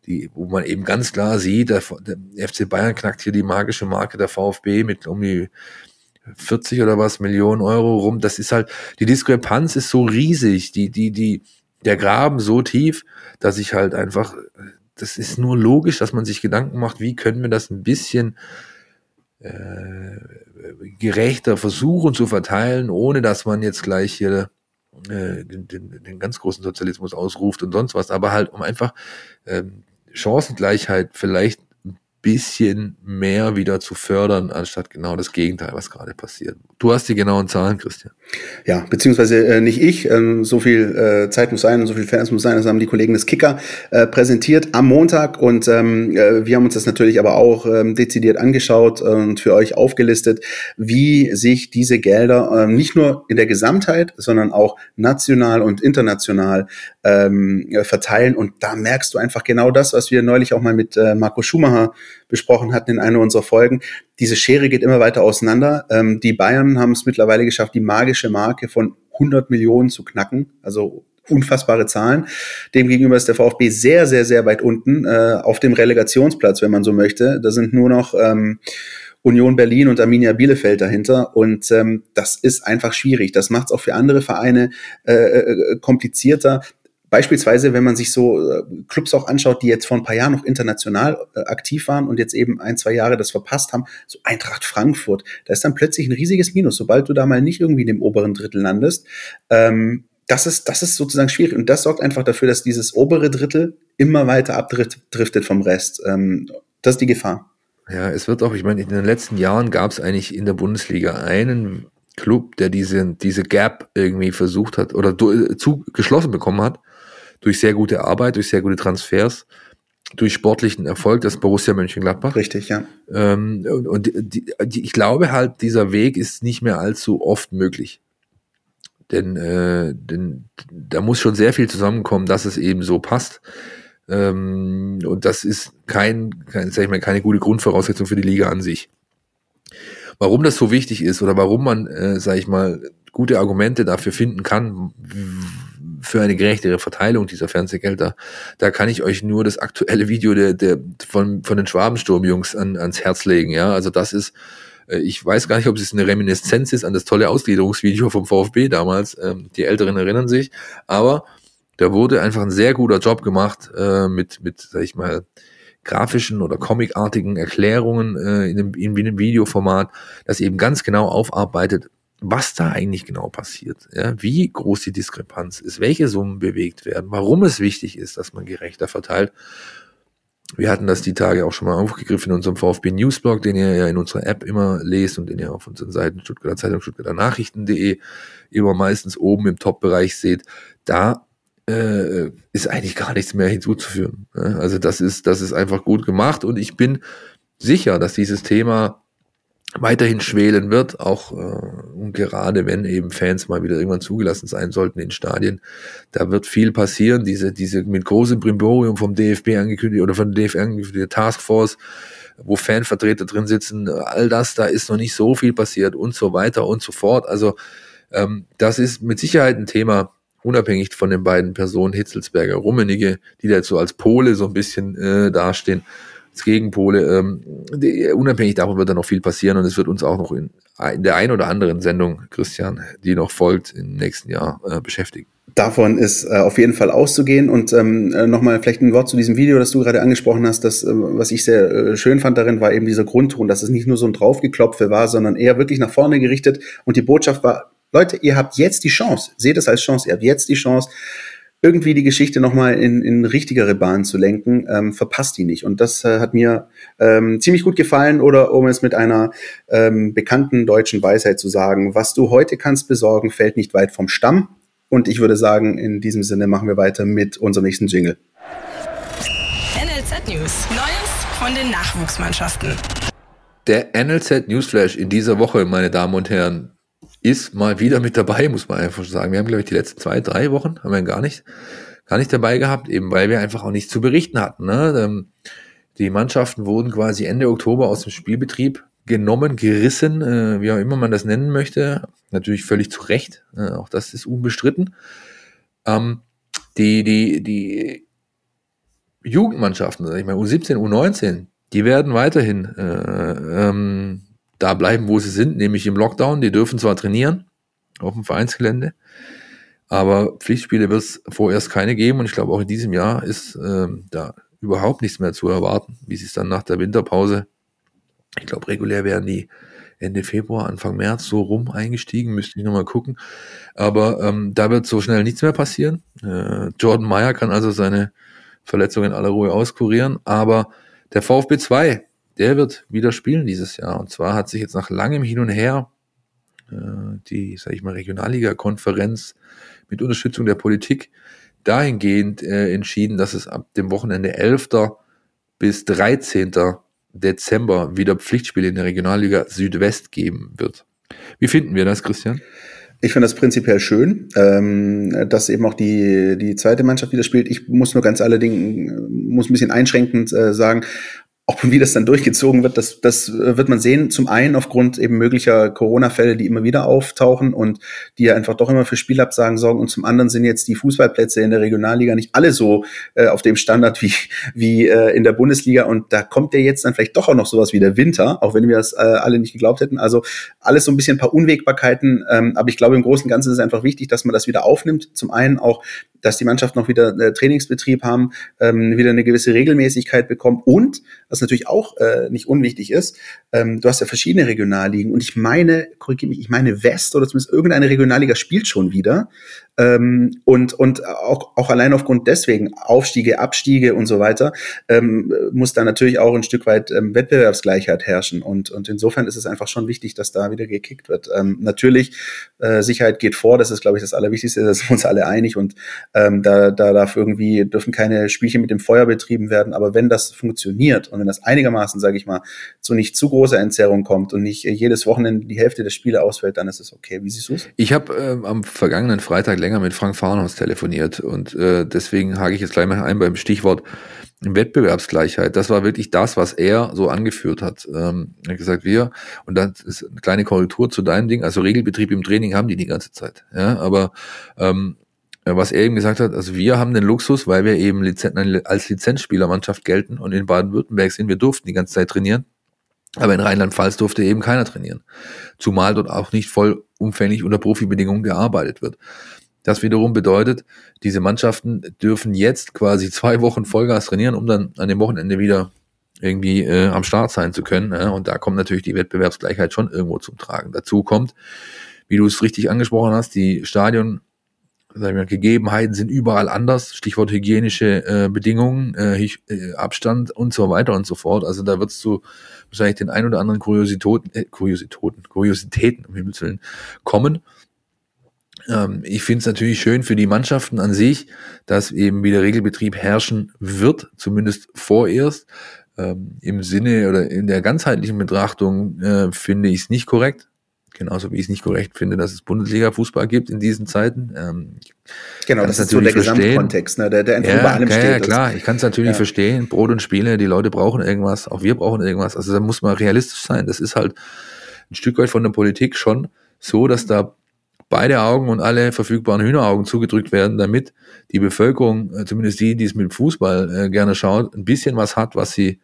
die, wo man eben ganz klar sieht, der, der FC Bayern knackt hier die magische Marke der VfB mit um die 40 oder was Millionen Euro rum. Das ist halt, die Diskrepanz ist so riesig, die, die, die, der Graben so tief, dass ich halt einfach das ist nur logisch, dass man sich Gedanken macht, wie können wir das ein bisschen äh, gerechter versuchen zu verteilen, ohne dass man jetzt gleich hier äh, den, den, den ganz großen Sozialismus ausruft und sonst was, aber halt um einfach ähm, Chancengleichheit vielleicht bisschen mehr wieder zu fördern, anstatt genau das Gegenteil, was gerade passiert. Du hast die genauen Zahlen, Christian. Ja, beziehungsweise äh, nicht ich. Ähm, so viel äh, Zeit muss sein und so viel Fans muss sein. Das haben die Kollegen des Kicker äh, präsentiert am Montag und ähm, äh, wir haben uns das natürlich aber auch ähm, dezidiert angeschaut und für euch aufgelistet, wie sich diese Gelder ähm, nicht nur in der Gesamtheit, sondern auch national und international ähm, verteilen. Und da merkst du einfach genau das, was wir neulich auch mal mit äh, Marco Schumacher besprochen hatten in einer unserer Folgen. Diese Schere geht immer weiter auseinander. Ähm, die Bayern haben es mittlerweile geschafft, die magische Marke von 100 Millionen zu knacken. Also unfassbare Zahlen. Demgegenüber ist der VfB sehr, sehr, sehr weit unten äh, auf dem Relegationsplatz, wenn man so möchte. Da sind nur noch ähm, Union Berlin und Arminia Bielefeld dahinter. Und ähm, das ist einfach schwierig. Das macht es auch für andere Vereine äh, äh komplizierter. Beispielsweise, wenn man sich so äh, Clubs auch anschaut, die jetzt vor ein paar Jahren noch international äh, aktiv waren und jetzt eben ein, zwei Jahre das verpasst haben, so Eintracht Frankfurt, da ist dann plötzlich ein riesiges Minus, sobald du da mal nicht irgendwie in dem oberen Drittel landest. Ähm, das ist, das ist sozusagen schwierig und das sorgt einfach dafür, dass dieses obere Drittel immer weiter abdriftet vom Rest. Ähm, das ist die Gefahr. Ja, es wird auch, ich meine, in den letzten Jahren gab es eigentlich in der Bundesliga einen Club, der diese, diese Gap irgendwie versucht hat oder zu, geschlossen bekommen hat durch sehr gute Arbeit, durch sehr gute Transfers, durch sportlichen Erfolg, das Borussia Mönchengladbach. Richtig, ja. Ähm, und, und die, die, ich glaube halt, dieser Weg ist nicht mehr allzu oft möglich. Denn, äh, denn da muss schon sehr viel zusammenkommen, dass es eben so passt. Ähm, und das ist kein, kein, sag ich mal, keine gute Grundvoraussetzung für die Liga an sich. Warum das so wichtig ist oder warum man, äh, sag ich mal, gute Argumente dafür finden kann, für eine gerechtere Verteilung dieser Fernsehgelder. Da kann ich euch nur das aktuelle Video der, der von, von den Schwabensturmjungs an, ans Herz legen. Ja, also das ist, äh, ich weiß gar nicht, ob es eine Reminiszenz ist an das tolle Ausgliederungsvideo vom VfB damals. Ähm, die Älteren erinnern sich, aber da wurde einfach ein sehr guter Job gemacht äh, mit, mit, sag ich mal, grafischen oder comicartigen Erklärungen äh, in, dem, in einem Videoformat, das eben ganz genau aufarbeitet, was da eigentlich genau passiert, ja, wie groß die Diskrepanz ist, welche Summen bewegt werden, warum es wichtig ist, dass man gerechter verteilt. Wir hatten das die Tage auch schon mal aufgegriffen in unserem VfB Newsblog, den ihr ja in unserer App immer lest und den ihr auf unseren Seiten Stuttgarter Zeitung, Stuttgarter Nachrichten.de immer meistens oben im Top-Bereich seht. Da äh, ist eigentlich gar nichts mehr hinzuzufügen. Also das ist, das ist einfach gut gemacht und ich bin sicher, dass dieses Thema weiterhin schwelen wird, auch äh, und gerade wenn eben Fans mal wieder irgendwann zugelassen sein sollten in Stadien, da wird viel passieren. Diese, diese mit großem Brimborium vom DFB angekündigt oder von der DFB angekündigte Taskforce, wo Fanvertreter drin sitzen, all das, da ist noch nicht so viel passiert und so weiter und so fort. Also Ähm, das ist mit Sicherheit ein Thema, unabhängig von den beiden Personen, Hitzelsberger, Rummenigge, die da jetzt so als Pole so ein bisschen äh, dastehen, als Gegenpole. Ähm, die, unabhängig davon wird da noch viel passieren und es wird uns auch noch in, in der ein oder anderen Sendung, Christian, die noch folgt, im nächsten Jahr äh, beschäftigen. Davon ist äh, auf jeden Fall auszugehen. Und ähm, äh, nochmal vielleicht ein Wort zu diesem Video, das du gerade angesprochen hast. Das, äh, was ich sehr äh, schön fand darin, war eben dieser Grundton, dass es nicht nur so ein Draufgeklopfe war, sondern eher wirklich nach vorne gerichtet. Und die Botschaft war, Leute, ihr habt jetzt die Chance, seht es als Chance, ihr habt jetzt die Chance, irgendwie die Geschichte nochmal in, in richtigere Bahnen zu lenken, ähm, verpasst die nicht. Und das äh, hat mir ähm, ziemlich gut gefallen. Oder um es mit einer ähm, bekannten deutschen Weisheit zu sagen, was du heute kannst besorgen, fällt nicht weit vom Stamm. Und ich würde sagen, in diesem Sinne machen wir weiter mit unserem nächsten Jingle. NLZ News. Neues von den Nachwuchsmannschaften. Der NLZ Newsflash in dieser Woche, meine Damen und Herren, ist mal wieder mit dabei, muss man einfach sagen. Wir haben, glaube ich, die letzten zwei, drei Wochen haben wir gar nicht, gar nicht dabei gehabt, eben weil wir einfach auch nichts zu berichten hatten. Ne? Ähm, die Mannschaften wurden quasi Ende Oktober aus dem Spielbetrieb genommen, gerissen, äh, wie auch immer man das nennen möchte. Natürlich völlig zu Recht, äh, auch das ist unbestritten. Ähm, die, die, die Jugendmannschaften, ich mal, U17, U19, die werden weiterhin äh, ähm, da bleiben, wo sie sind, nämlich im Lockdown. Die dürfen zwar trainieren auf dem Vereinsgelände, aber Pflichtspiele wird es vorerst keine geben und ich glaube auch in diesem Jahr ist ähm, da überhaupt nichts mehr zu erwarten, wie es dann nach der Winterpause, ich glaube regulär werden die Ende Februar, Anfang März so rum eingestiegen, müsste ich nochmal gucken. Aber ähm, da wird so schnell nichts mehr passieren. Äh, Jordan Meyer kann also seine Verletzung in aller Ruhe auskurieren, aber der VfB 2, der wird wieder spielen dieses Jahr. Und zwar hat sich jetzt nach langem Hin und Her äh, die, sag ich mal, Regionalliga-Konferenz mit Unterstützung der Politik dahingehend äh, entschieden, dass es ab dem Wochenende 11. bis 13. Dezember wieder Pflichtspiele in der Regionalliga Südwest geben wird. Wie finden wir das, Christian? Ich finde das prinzipiell schön, ähm, dass eben auch die, die zweite Mannschaft wieder spielt. Ich muss nur ganz allerdings, muss ein bisschen einschränkend äh, sagen, ob und wie das dann durchgezogen wird, das, das äh, wird man sehen. Zum einen aufgrund eben möglicher Corona-Fälle, die immer wieder auftauchen und die ja einfach doch immer für Spielabsagen sorgen. Und zum anderen sind jetzt die Fußballplätze in der Regionalliga nicht alle so äh, auf dem Standard wie, wie äh, in der Bundesliga. Und da kommt ja jetzt dann vielleicht doch auch noch sowas wie der Winter, auch wenn wir das äh, alle nicht geglaubt hätten. Also alles so ein bisschen ein paar Unwägbarkeiten. Ähm, aber ich glaube, im Großen und Ganzen ist es einfach wichtig, dass man das wieder aufnimmt. Zum einen auch, dass die Mannschaften noch wieder äh, Trainingsbetrieb haben, ähm, wieder eine gewisse Regelmäßigkeit bekommen und was natürlich auch äh, nicht unwichtig ist, ähm, du hast ja verschiedene Regionalligen und ich meine, korrigiere mich, ich meine West oder zumindest irgendeine Regionalliga spielt schon wieder. Ähm, und und auch, auch allein aufgrund deswegen Aufstiege, Abstiege und so weiter, ähm, muss da natürlich auch ein Stück weit ähm, Wettbewerbsgleichheit herrschen. Und, und insofern ist es einfach schon wichtig, dass da wieder gekickt wird. Ähm, natürlich, äh, Sicherheit geht vor, das ist, glaube ich, das Allerwichtigste, da sind wir uns alle einig und ähm, da, da darf irgendwie, dürfen keine Spielchen mit dem Feuer betrieben werden. Aber wenn das funktioniert und wenn das einigermaßen, sage ich mal, zu nicht zu großer Entzerrung kommt und nicht jedes Wochenende die Hälfte der Spiele ausfällt, dann ist es okay. Wie siehst du es? Ich habe äh, am vergangenen Freitag länger mit Frank Farnhaus telefoniert und äh, deswegen hake ich jetzt gleich mal ein beim Stichwort Wettbewerbsgleichheit. Das war wirklich das, was er so angeführt hat. Ähm, er hat gesagt, wir, und das ist eine kleine Korrektur zu deinem Ding, also Regelbetrieb im Training haben die die ganze Zeit. Ja, aber ähm, was er eben gesagt hat, also wir haben den Luxus, weil wir eben als Lizenzspielermannschaft gelten und in Baden-Württemberg sind, wir durften die ganze Zeit trainieren. Aber in Rheinland-Pfalz durfte eben keiner trainieren. Zumal dort auch nicht vollumfänglich unter Profibedingungen gearbeitet wird. Das wiederum bedeutet, diese Mannschaften dürfen jetzt quasi zwei Wochen Vollgas trainieren, um dann an dem Wochenende wieder irgendwie äh, am Start sein zu können. Äh, und da kommt natürlich die Wettbewerbsgleichheit schon irgendwo zum Tragen. Dazu kommt, wie du es richtig angesprochen hast, die Stadion wir, Gegebenheiten sind überall anders, Stichwort hygienische äh, Bedingungen, äh, äh, Abstand und so weiter und so fort. Also da wird es zu wahrscheinlich den ein oder anderen Kuriositäten, äh, Kuriositäten, Kuriositäten, um Himmels Willen, kommen. Ähm, ich finde es natürlich schön für die Mannschaften an sich, dass eben wieder Regelbetrieb herrschen wird, zumindest vorerst. Ähm, Im Sinne oder in der ganzheitlichen Betrachtung äh, finde ich es nicht korrekt. Genauso wie ich es nicht korrekt finde, dass es Bundesliga-Fußball gibt in diesen Zeiten. Ähm, genau, das ist so der verstehen. Gesamtkontext, ne, der, der ja, über allem ja, steht. Ja, klar, ich kann es natürlich ja. verstehen. Brot und Spiele, die Leute brauchen irgendwas, auch wir brauchen irgendwas. Also da muss man realistisch sein. Das ist halt ein Stück weit von der Politik schon so, dass da beide Augen und alle verfügbaren Hühneraugen zugedrückt werden, damit die Bevölkerung, äh, zumindest die, die es mit Fußball äh, gerne schaut, ein bisschen was hat, was sie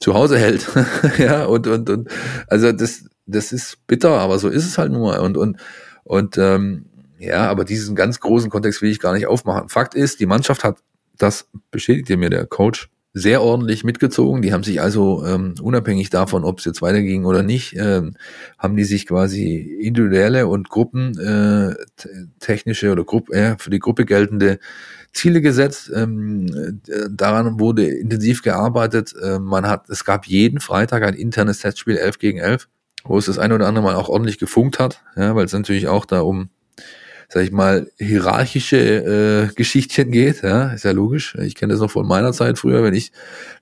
zu Hause hält. ja, und, und, und, also das, das ist bitter, aber so ist es halt nun mal. Und, und, und, ähm, ja, aber diesen ganz großen Kontext will ich gar nicht aufmachen. Fakt ist, die Mannschaft hat, das bestätigt mir der Coach, sehr ordentlich mitgezogen. Die haben sich also ähm, unabhängig davon, ob es jetzt weiterging oder nicht, ähm, haben die sich quasi individuelle und Gruppen äh, oder Gruppe, äh, für die Gruppe geltende Ziele gesetzt. Ähm, äh, daran wurde intensiv gearbeitet. Äh, man hat, es gab jeden Freitag ein internes Testspiel 11 gegen 11, wo es das eine oder andere Mal auch ordentlich gefunkt hat, ja, weil es natürlich auch da um sag ich mal, hierarchische äh, Geschichtchen geht. Ja, ist ja logisch. Ich kenne das noch von meiner Zeit früher, wenn ich,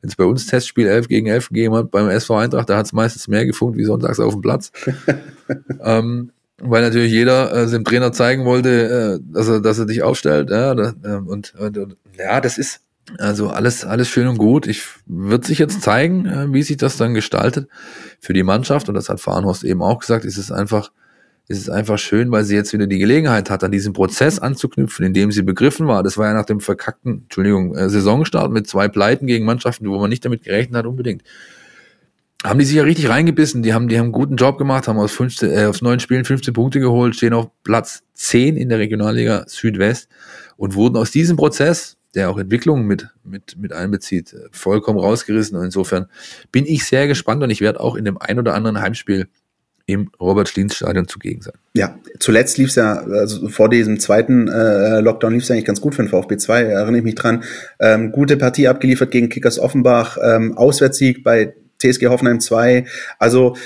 wenn es bei uns Testspiel 11 gegen 11 gegeben hat beim SV Eintracht, da hat es meistens mehr gefunkt wie sonntags auf dem Platz. ähm, weil natürlich jeder äh, dem Trainer zeigen wollte, äh, dass er, dass er dich aufstellt. Ja, da, äh, und, und, und ja, das ist also alles, alles schön und gut. Ich wird sich jetzt zeigen, äh, wie sich das dann gestaltet für die Mannschaft. Und das hat Fahrenhorst eben auch gesagt. ist Es einfach ist es einfach schön, weil sie jetzt wieder die Gelegenheit hat, an diesen Prozess anzuknüpfen, in dem sie begriffen war. Das war ja nach dem verkackten, Entschuldigung, äh, Saisonstart mit zwei Pleiten gegen Mannschaften, wo man nicht damit gerechnet hat, unbedingt. Haben die sich ja richtig reingebissen, die haben, die haben einen guten Job gemacht, haben aus, 15, äh, aus neun Spielen 15 Punkte geholt, stehen auf Platz 10 in der Regionalliga Südwest und wurden aus diesem Prozess, der auch Entwicklungen mit, mit, mit einbezieht, äh, vollkommen rausgerissen. Und insofern bin ich sehr gespannt und ich werde auch in dem ein oder anderen Heimspiel im Robert-Schliens-Stadion zugegen sein. Ja, zuletzt lief es ja, also vor diesem zweiten äh, Lockdown lief es eigentlich ganz gut für den VfB 2, erinnere ich mich dran. Ähm, gute Partie abgeliefert gegen Kickers Offenbach, ähm, Auswärtssieg bei TSG Hoffenheim 2. Also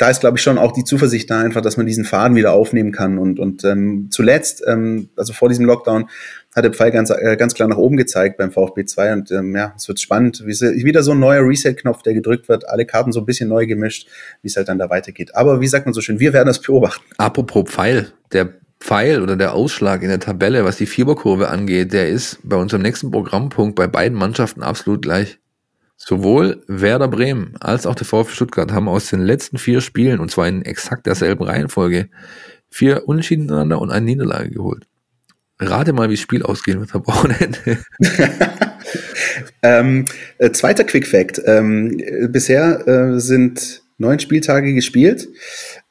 da ist, glaube ich, schon auch die Zuversicht da einfach, dass man diesen Faden wieder aufnehmen kann. Und, und ähm, zuletzt, ähm, also vor diesem Lockdown, hat der Pfeil ganz, äh, ganz klar nach oben gezeigt beim VfB 2. Und ähm, ja, es wird spannend. Wie, wieder so ein neuer Reset-Knopf, der gedrückt wird, alle Karten so ein bisschen neu gemischt, wie es halt dann da weitergeht. Aber wie sagt man so schön, wir werden das beobachten. Apropos Pfeil, der Pfeil oder der Ausschlag in der Tabelle, was die Fieberkurve angeht, der ist bei unserem nächsten Programmpunkt bei beiden Mannschaften absolut gleich. Sowohl Werder Bremen als auch der VfB Stuttgart haben aus den letzten vier Spielen, und zwar in exakt derselben Reihenfolge, vier Unentschieden und eine Niederlage geholt. Rate mal, wie das Spiel ausgehen wird am Wochenende. ähm, äh, zweiter Quick Fact. Ähm, bisher äh, sind neun Spieltage gespielt.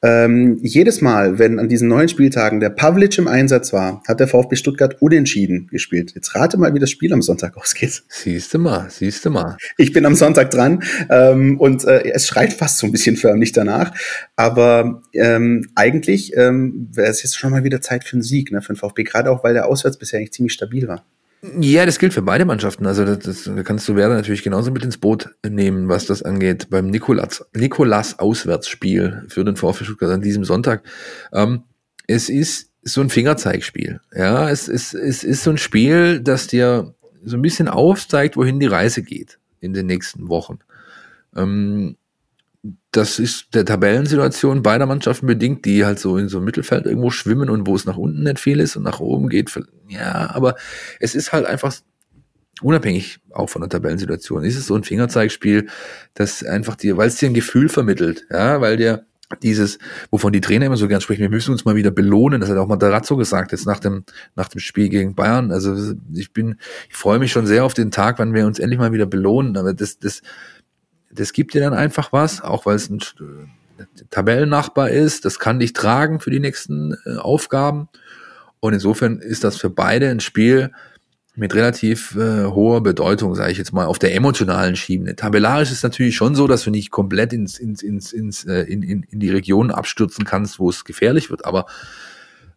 Ähm, jedes Mal, wenn an diesen neun Spieltagen der Pavlic im Einsatz war, hat der VfB Stuttgart unentschieden gespielt. Jetzt rate mal, wie das Spiel am Sonntag ausgeht. Siehst du mal, siehst du mal. Ich bin am Sonntag dran ähm, und äh, es schreit fast so ein bisschen förmlich danach. Aber ähm, eigentlich ähm, wäre es jetzt schon mal wieder Zeit für einen Sieg, ne, für den VfB, gerade auch, weil der Auswärts bisher eigentlich ziemlich stabil war. Ja, das gilt für beide Mannschaften. Also das, das, da kannst du Werder natürlich genauso mit ins Boot nehmen, was das angeht. Beim Nikolas, Nikolas Auswärtsspiel für den VfB Stuttgart an diesem Sonntag. Ähm, es ist so ein Fingerzeigspiel. Ja, es ist, es ist so ein Spiel, das dir so ein bisschen aufzeigt, wohin die Reise geht in den nächsten Wochen. Ähm, das ist der Tabellensituation beider Mannschaften bedingt, die halt so in so einem Mittelfeld irgendwo schwimmen und wo es nach unten nicht viel ist und nach oben geht. Ja, aber es ist halt einfach unabhängig auch von der Tabellensituation. Ist es so ein Fingerzeigspiel, das einfach dir, weil es dir ein Gefühl vermittelt, ja, weil dir dieses, wovon die Trainer immer so gern sprechen, wir müssen uns mal wieder belohnen, das hat auch mal Materazzo gesagt, jetzt nach dem, nach dem Spiel gegen Bayern. Also ich bin, ich freue mich schon sehr auf den Tag, wann wir uns endlich mal wieder belohnen, aber das, das, das gibt dir dann einfach was, auch weil es ein äh, Tabellennachbar ist. Das kann dich tragen für die nächsten äh, Aufgaben. Und insofern ist das für beide ein Spiel mit relativ äh, hoher Bedeutung, sage ich jetzt mal, auf der emotionalen Schiene. Tabellarisch ist natürlich schon so, dass du nicht komplett ins, ins, ins, ins, äh, in, in, in die Region abstürzen kannst, wo es gefährlich wird. Aber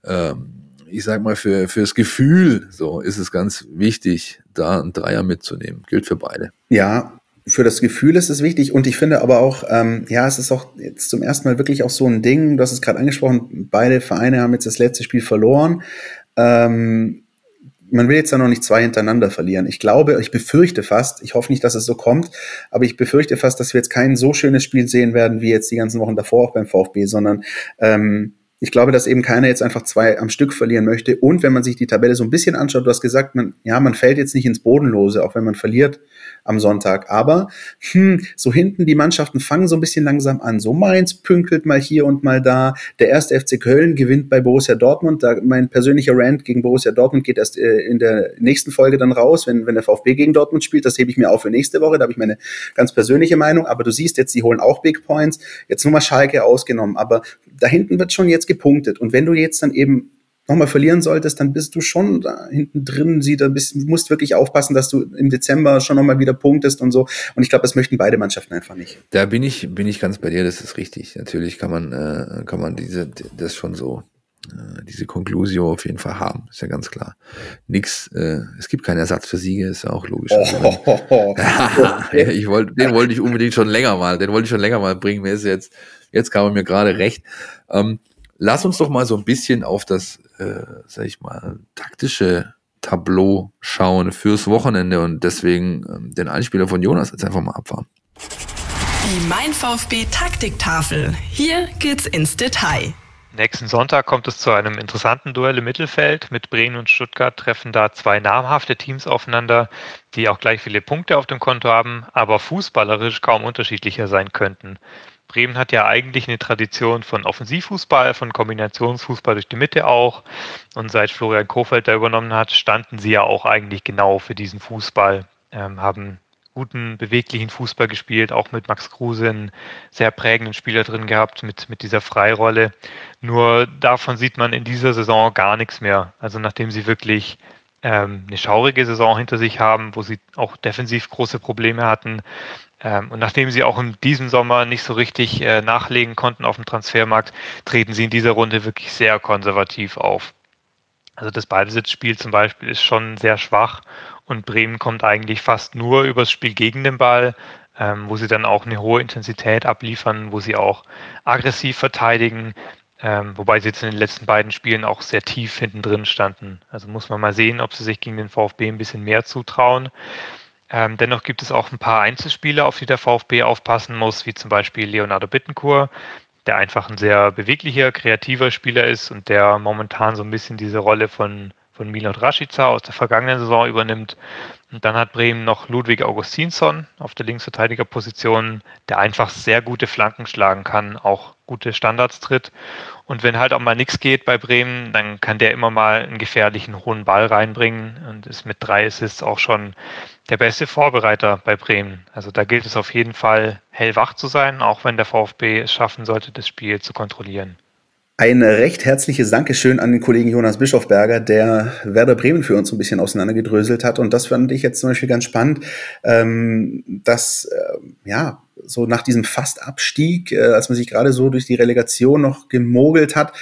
ähm, ich sag mal, für fürs Gefühl so ist es ganz wichtig, da einen Dreier mitzunehmen. Gilt für beide. Ja, für das Gefühl ist es wichtig und ich finde aber auch, ähm, ja, es ist auch jetzt zum ersten Mal wirklich auch so ein Ding, du hast es gerade angesprochen, beide Vereine haben jetzt das letzte Spiel verloren. Ähm, man will jetzt da noch nicht zwei hintereinander verlieren. Ich glaube, ich befürchte fast, ich hoffe nicht, dass es so kommt, aber ich befürchte fast, dass wir jetzt kein so schönes Spiel sehen werden, wie jetzt die ganzen Wochen davor auch beim VfB, sondern ähm, Ich glaube, dass eben keiner jetzt einfach zwei am Stück verlieren möchte. Und wenn man sich die Tabelle so ein bisschen anschaut, du hast gesagt, man, ja, man fällt jetzt nicht ins Bodenlose, auch wenn man verliert am Sonntag. Aber hm, so hinten die Mannschaften fangen so ein bisschen langsam an. So Mainz pünkelt mal hier und mal da. Der erste FC Köln gewinnt bei Borussia Dortmund. Da mein persönlicher Rant gegen Borussia Dortmund geht erst äh, in der nächsten Folge dann raus, wenn, wenn der VfB gegen Dortmund spielt. Das hebe ich mir auf für nächste Woche. Da habe ich meine ganz persönliche Meinung. Aber du siehst jetzt, die holen auch Big Points. Jetzt nur mal Schalke ausgenommen. Aber da hinten wird schon jetzt gepunktet. Und wenn du jetzt dann eben nochmal verlieren solltest, dann bist du schon da hinten drin, sie, da bist, musst wirklich aufpassen, dass du im Dezember schon nochmal wieder punktest und so. Und ich glaube, das möchten beide Mannschaften einfach nicht. Da bin ich, bin ich ganz bei dir, das ist richtig. Natürlich kann man, äh, kann man diese, das schon so, äh, diese Konklusio auf jeden Fall haben, ist ja ganz klar. Nix, äh, es gibt keinen Ersatz für Siege, ist ja auch logisch. Oh, oh, oh, ja, ich wollte, den wollte ich unbedingt schon länger mal, den wollte ich schon länger mal bringen. Mir ist jetzt, jetzt kam er mir gerade recht. Ähm, lass uns doch mal so ein bisschen auf das, äh, sag ich mal, taktische Tableau schauen fürs Wochenende und deswegen ähm, den Einspieler von Jonas jetzt einfach mal abfahren. Die Mein VfB Taktiktafel. Hier geht's ins Detail. Nächsten Sonntag kommt es zu einem interessanten Duell im Mittelfeld. Mit Bremen und Stuttgart treffen da zwei namhafte Teams aufeinander, die auch gleich viele Punkte auf dem Konto haben, aber fußballerisch kaum unterschiedlicher sein könnten. Bremen hat ja eigentlich eine Tradition von Offensivfußball, von Kombinationsfußball durch die Mitte auch. Und seit Florian Kofeld da übernommen hat, standen sie ja auch eigentlich genau für diesen Fußball, ähm, haben guten, beweglichen Fußball gespielt, auch mit Max Kruse einen sehr prägenden Spieler drin gehabt, mit, mit dieser Freirolle. Nur davon sieht man in dieser Saison gar nichts mehr. Also nachdem sie wirklich ähm, eine schaurige Saison hinter sich haben, wo sie auch defensiv große Probleme hatten, und nachdem sie auch in diesem Sommer nicht so richtig äh, nachlegen konnten auf dem Transfermarkt, treten sie in dieser Runde wirklich sehr konservativ auf. Also das Ballbesitzspiel zum Beispiel ist schon sehr schwach und Bremen kommt eigentlich fast nur übers Spiel gegen den Ball, ähm, wo sie dann auch eine hohe Intensität abliefern, wo sie auch aggressiv verteidigen, ähm, wobei sie jetzt in den letzten beiden Spielen auch sehr tief hinten drin standen. Also muss man mal sehen, ob sie sich gegen den VfB ein bisschen mehr zutrauen. Ähm, dennoch gibt es auch ein paar Einzelspieler, auf die der VfB aufpassen muss, wie zum Beispiel Leonardo Bittencourt, der einfach ein sehr beweglicher, kreativer Spieler ist und der momentan so ein bisschen diese Rolle von, von Milot Rashica aus der vergangenen Saison übernimmt. Und dann hat Bremen noch Ludwig Augustinsson auf der Linksverteidigerposition, der einfach sehr gute Flanken schlagen kann, auch gute Standards tritt. Und wenn halt auch mal nichts geht bei Bremen, dann kann der immer mal einen gefährlichen hohen Ball reinbringen und ist mit drei Assists auch schon der beste Vorbereiter bei Bremen. Also da gilt es auf jeden Fall hellwach zu sein, auch wenn der VfB es schaffen sollte, das Spiel zu kontrollieren. Ein recht herzliches Dankeschön an den Kollegen Jonas Bischofberger, der Werder Bremen für uns so ein bisschen auseinandergedröselt hat. Und das fand ich jetzt zum Beispiel ganz spannend, ähm, dass, äh, ja, so nach diesem Fastabstieg, äh, als man sich gerade so durch die Relegation noch gemogelt hat,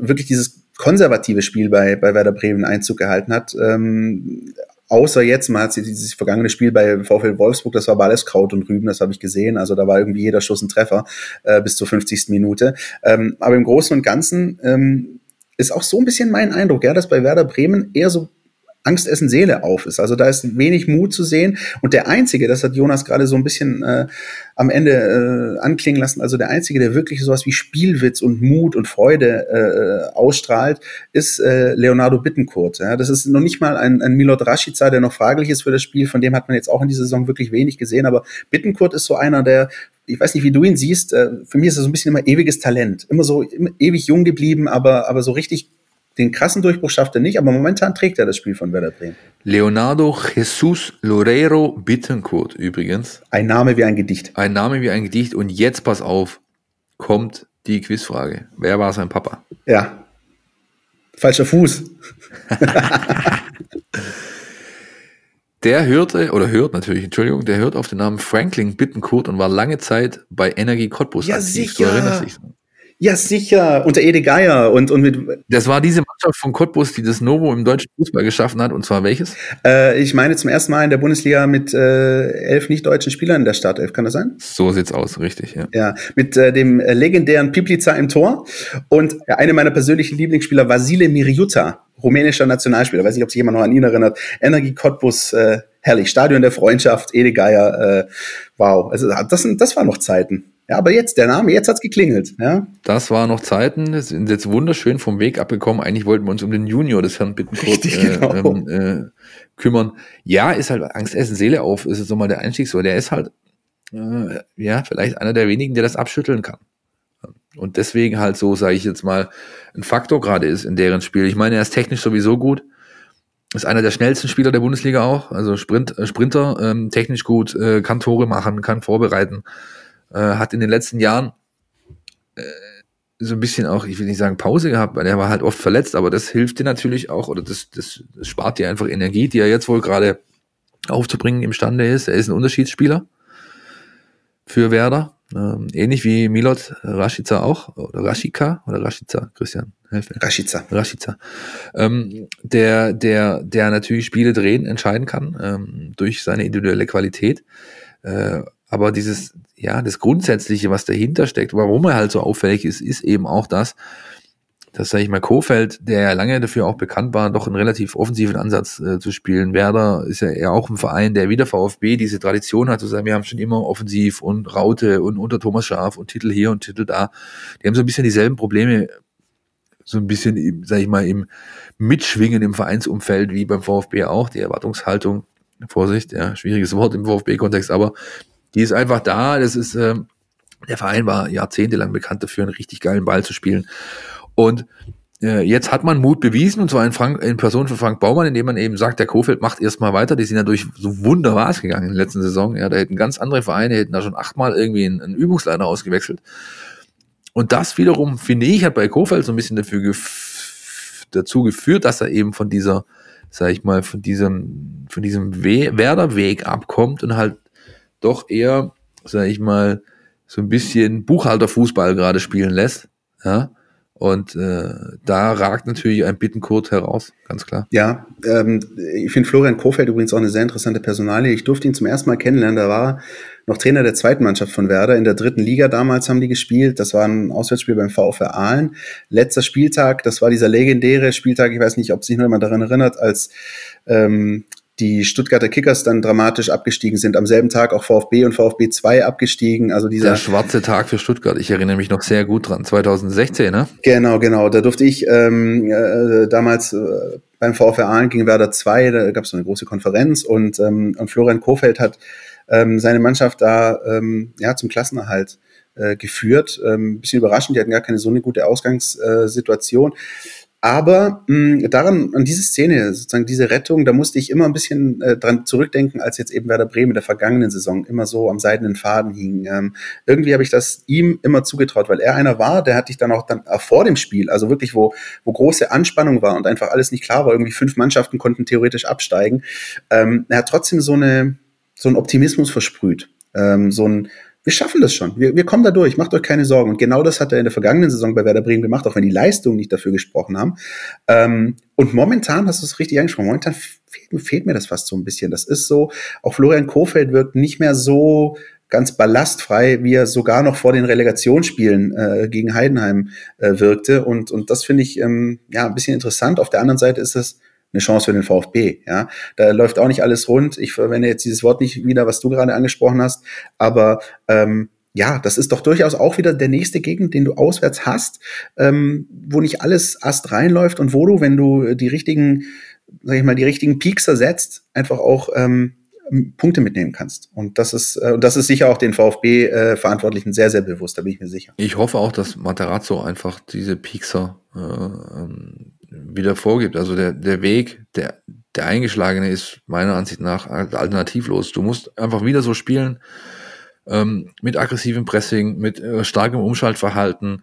wirklich dieses konservative Spiel bei, bei Werder Bremen Einzug gehalten hat. Ähm, Außer jetzt, man hat dieses vergangene Spiel bei VfL Wolfsburg, das war alles Kraut und Rüben, das habe ich gesehen. Also da war irgendwie jeder Schuss ein Treffer äh, bis zur 50. Minute. Ähm, aber im Großen und Ganzen ähm, ist auch so ein bisschen mein Eindruck, ja, dass bei Werder Bremen eher so Angst essen Seele auf ist. Also da ist wenig Mut zu sehen. Und der Einzige, das hat Jonas gerade so ein bisschen äh, am Ende äh, anklingen lassen, also der Einzige, der wirklich sowas wie Spielwitz und Mut und Freude äh, ausstrahlt, ist äh, Leonardo Bittencourt. Ja, das ist noch nicht mal ein, ein Milot Rashica, der noch fraglich ist für das Spiel, von dem hat man jetzt auch in dieser Saison wirklich wenig gesehen. Aber Bittencourt ist so einer, der ich weiß nicht, wie du ihn siehst, äh, für mich ist er so ein bisschen immer ewiges Talent. Immer so ewig jung geblieben, aber, aber so richtig den krassen Durchbruch schafft er nicht, aber momentan trägt er das Spiel von Werder Bremen. Leonardo Jesus Loureiro Bittencourt übrigens. Ein Name wie ein Gedicht. Ein Name wie ein Gedicht. Und jetzt pass auf, kommt die Quizfrage. Wer war sein Papa? Ja. Falscher Fuß. der hörte, oder hört natürlich, Entschuldigung, der hört auf den Namen Franklin Bittencourt und war lange Zeit bei Energie Cottbus ja, aktiv. Sicher. Du erinnerst dich. Ja, sicher, unter Ede Geier und, und mit. Das war diese Mannschaft von Cottbus, die das Novo im deutschen Fußball geschaffen hat, und zwar welches? Äh, ich meine zum ersten Mal in der Bundesliga mit äh, elf nicht-deutschen Spielern in der Startelf, kann das sein? So sieht's aus, richtig, ja. Ja, mit äh, dem legendären Piplica im Tor und ja, einer meiner persönlichen Lieblingsspieler, Vasile Miriuta, rumänischer Nationalspieler, weiß nicht, ob sich jemand noch an ihn erinnert, Energie Cottbus, äh, herrlich, Stadion der Freundschaft, Ede Geier, äh, wow, also das, das waren noch Zeiten. Ja, aber jetzt, der Name, jetzt hat's geklingelt. Ja. Das war noch Zeiten, sind jetzt wunderschön vom Weg abgekommen. Eigentlich wollten wir uns um den Junior des Herrn Bittenkurt äh, genau. ähm, äh, kümmern. Ja, ist halt Angst, Essen, Seele auf, ist jetzt nochmal der Einstieg so. Der ist halt, äh, ja, vielleicht einer der wenigen, der das abschütteln kann. Und deswegen halt so, sage ich jetzt mal, ein Faktor gerade ist in deren Spiel. Ich meine, er ist technisch sowieso gut. Ist einer der schnellsten Spieler der Bundesliga auch. Also Sprint, äh, Sprinter, ähm, technisch gut, äh, kann Tore machen, kann vorbereiten äh, hat in den letzten Jahren äh, so ein bisschen auch, ich will nicht sagen Pause gehabt, weil er war halt oft verletzt, aber das hilft dir natürlich auch, oder das, das, das spart dir einfach Energie, die er jetzt wohl gerade aufzubringen imstande ist. Er ist ein Unterschiedsspieler für Werder. Ähm, ähnlich wie Milot Rashica auch, oder Rashika, oder Rashica, Christian, helfe. Rashica. Rashica. Ähm, der, der, der natürlich Spiele drehen, entscheiden kann, ähm, durch seine individuelle Qualität. Äh, aber dieses, ja, das Grundsätzliche, was dahinter steckt, warum er halt so auffällig ist, ist eben auch das, dass, sage ich mal, Kofeld, der ja lange dafür auch bekannt war, doch einen relativ offensiven Ansatz äh, zu spielen. Werder ist ja eher auch ein Verein, der wie der VfB diese Tradition hat, zu sagen, wir haben schon immer offensiv und Raute und unter Thomas Schaf und Titel hier und Titel da. Die haben so ein bisschen dieselben Probleme, so ein bisschen, sage ich mal, im Mitschwingen im Vereinsumfeld wie beim VfB auch. Die Erwartungshaltung, Vorsicht, ja, schwieriges Wort im VfB-Kontext, aber die ist einfach da. Das ist, ähm, der Verein war jahrzehntelang bekannt dafür, einen richtig geilen Ball zu spielen. Und äh, jetzt hat man Mut bewiesen, und zwar in, Frank, in Person von Frank Baumann, indem man eben sagt, der Kofeld macht erstmal weiter. Die sind ja durch so wunderbar gegangen in der letzten Saison. Ja, da hätten ganz andere Vereine, hätten da schon achtmal irgendwie einen, einen Übungsleiter ausgewechselt. Und das wiederum, finde ich, hat bei Kofeld so ein bisschen dafür gef dazu geführt, dass er eben von dieser, sag ich mal, von diesem, von diesem We Werderweg abkommt und halt doch eher, sag ich mal, so ein bisschen Buchhalterfußball gerade spielen lässt. Ja. Und äh, da ragt natürlich ein Bittenkurt heraus, ganz klar. Ja, ähm, ich finde Florian Kofeld übrigens auch eine sehr interessante Personalie. Ich durfte ihn zum ersten Mal kennenlernen. Da war noch Trainer der zweiten Mannschaft von Werder. In der dritten Liga damals haben die gespielt. Das war ein Auswärtsspiel beim VfR Aalen. Letzter Spieltag, das war dieser legendäre Spieltag. Ich weiß nicht, ob sich noch jemand daran erinnert, als ähm, die Stuttgarter Kickers dann dramatisch abgestiegen sind. Am selben Tag auch VfB und VfB 2 abgestiegen. Also dieser Der schwarze Tag für Stuttgart. Ich erinnere mich noch sehr gut dran. 2016, ne? Genau, genau. Da durfte ich ähm, äh, damals äh, beim VfR Aalen gegen Werder 2, da gab es so eine große Konferenz und, ähm, und Florian Kofeld hat ähm, seine Mannschaft da ähm, ja, zum Klassenerhalt äh, geführt. Ähm, bisschen überraschend, die hatten gar keine so eine gute Ausgangssituation. Aber mh, daran, an diese Szene, sozusagen diese Rettung, da musste ich immer ein bisschen äh, dran zurückdenken, als jetzt eben Werder Bremen in der vergangenen Saison immer so am seidenen Faden hing. Ähm, irgendwie habe ich das ihm immer zugetraut, weil er einer war, der hatte ich dann auch dann auch vor dem Spiel, also wirklich, wo, wo große Anspannung war und einfach alles nicht klar war. Irgendwie fünf Mannschaften konnten theoretisch absteigen. Ähm, er hat trotzdem so eine so einen Optimismus versprüht. Ähm, so ein wir schaffen das schon. Wir, wir kommen da durch. Macht euch keine Sorgen. Und genau das hat er in der vergangenen Saison bei Werder Bremen gemacht, auch wenn die Leistungen nicht dafür gesprochen haben. Ähm, und momentan, hast du es richtig angesprochen, momentan fehlt, fehlt, mir das fast so ein bisschen. Das ist so, auch Florian Kofeld wirkt nicht mehr so ganz ballastfrei, wie er sogar noch vor den Relegationsspielen äh, gegen Heidenheim äh, wirkte. Und, und das finde ich ähm, ja ein bisschen interessant. Auf der anderen Seite ist es eine Chance für den VfB. Ja, da läuft auch nicht alles rund. Ich verwende jetzt dieses Wort nicht wieder, was du gerade angesprochen hast, aber ähm, ja, das ist doch durchaus auch wieder der nächste Gegend, den du auswärts hast, ähm, wo nicht alles ast reinläuft und wo du, wenn du die richtigen, sag ich mal, die richtigen Peakser setzt, einfach auch ähm, Punkte mitnehmen kannst. Und das ist, äh, das ist sicher auch den VfB-Verantwortlichen äh, sehr, sehr bewusst, da bin ich mir sicher. Ich hoffe auch, dass Materazzo einfach diese Piekser äh, ähm, wieder vorgibt. Also der, der Weg, der, der eingeschlagene ist meiner Ansicht nach alternativlos. Du musst einfach wieder so spielen, ähm, mit aggressivem Pressing, mit äh, starkem Umschaltverhalten,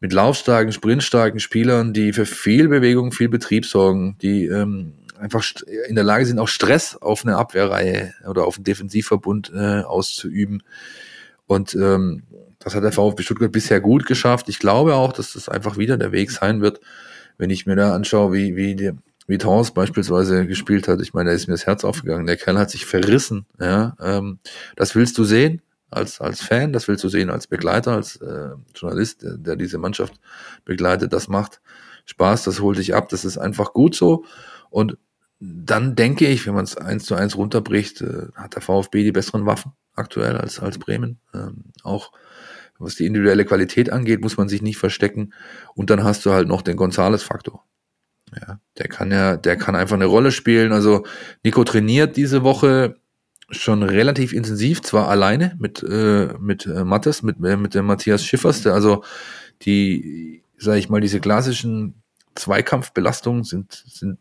mit laufstarken, sprintstarken Spielern, die für viel Bewegung, viel Betrieb sorgen, die ähm, einfach in der Lage sind, auch Stress auf eine Abwehrreihe oder auf einen Defensivverbund äh, auszuüben. Und ähm, das hat der VfB Stuttgart bisher gut geschafft. Ich glaube auch, dass das einfach wieder der Weg sein wird, wenn ich mir da anschaue, wie, wie, die, wie Towns beispielsweise gespielt hat, ich meine, da ist mir das Herz aufgegangen. Der Kerl hat sich verrissen. Ja, ähm, das willst du sehen als, als Fan, das willst du sehen als Begleiter, als äh, Journalist, der, der diese Mannschaft begleitet. Das macht Spaß, das holt dich ab, das ist einfach gut so. Und dann denke ich, wenn man es eins zu eins runterbricht, äh, hat der VfB die besseren Waffen aktuell als, als Bremen. Ähm, auch was die individuelle Qualität angeht, muss man sich nicht verstecken. Und dann hast du halt noch den Gonzales-Faktor. Ja, der kann ja, der kann einfach eine Rolle spielen. Also Nico trainiert diese Woche schon relativ intensiv, zwar alleine mit, äh, mit äh, Mattes, mit, äh, mit dem Matthias Schiffers, der also die, sage ich mal, diese klassischen Zweikampfbelastungen sind, sind,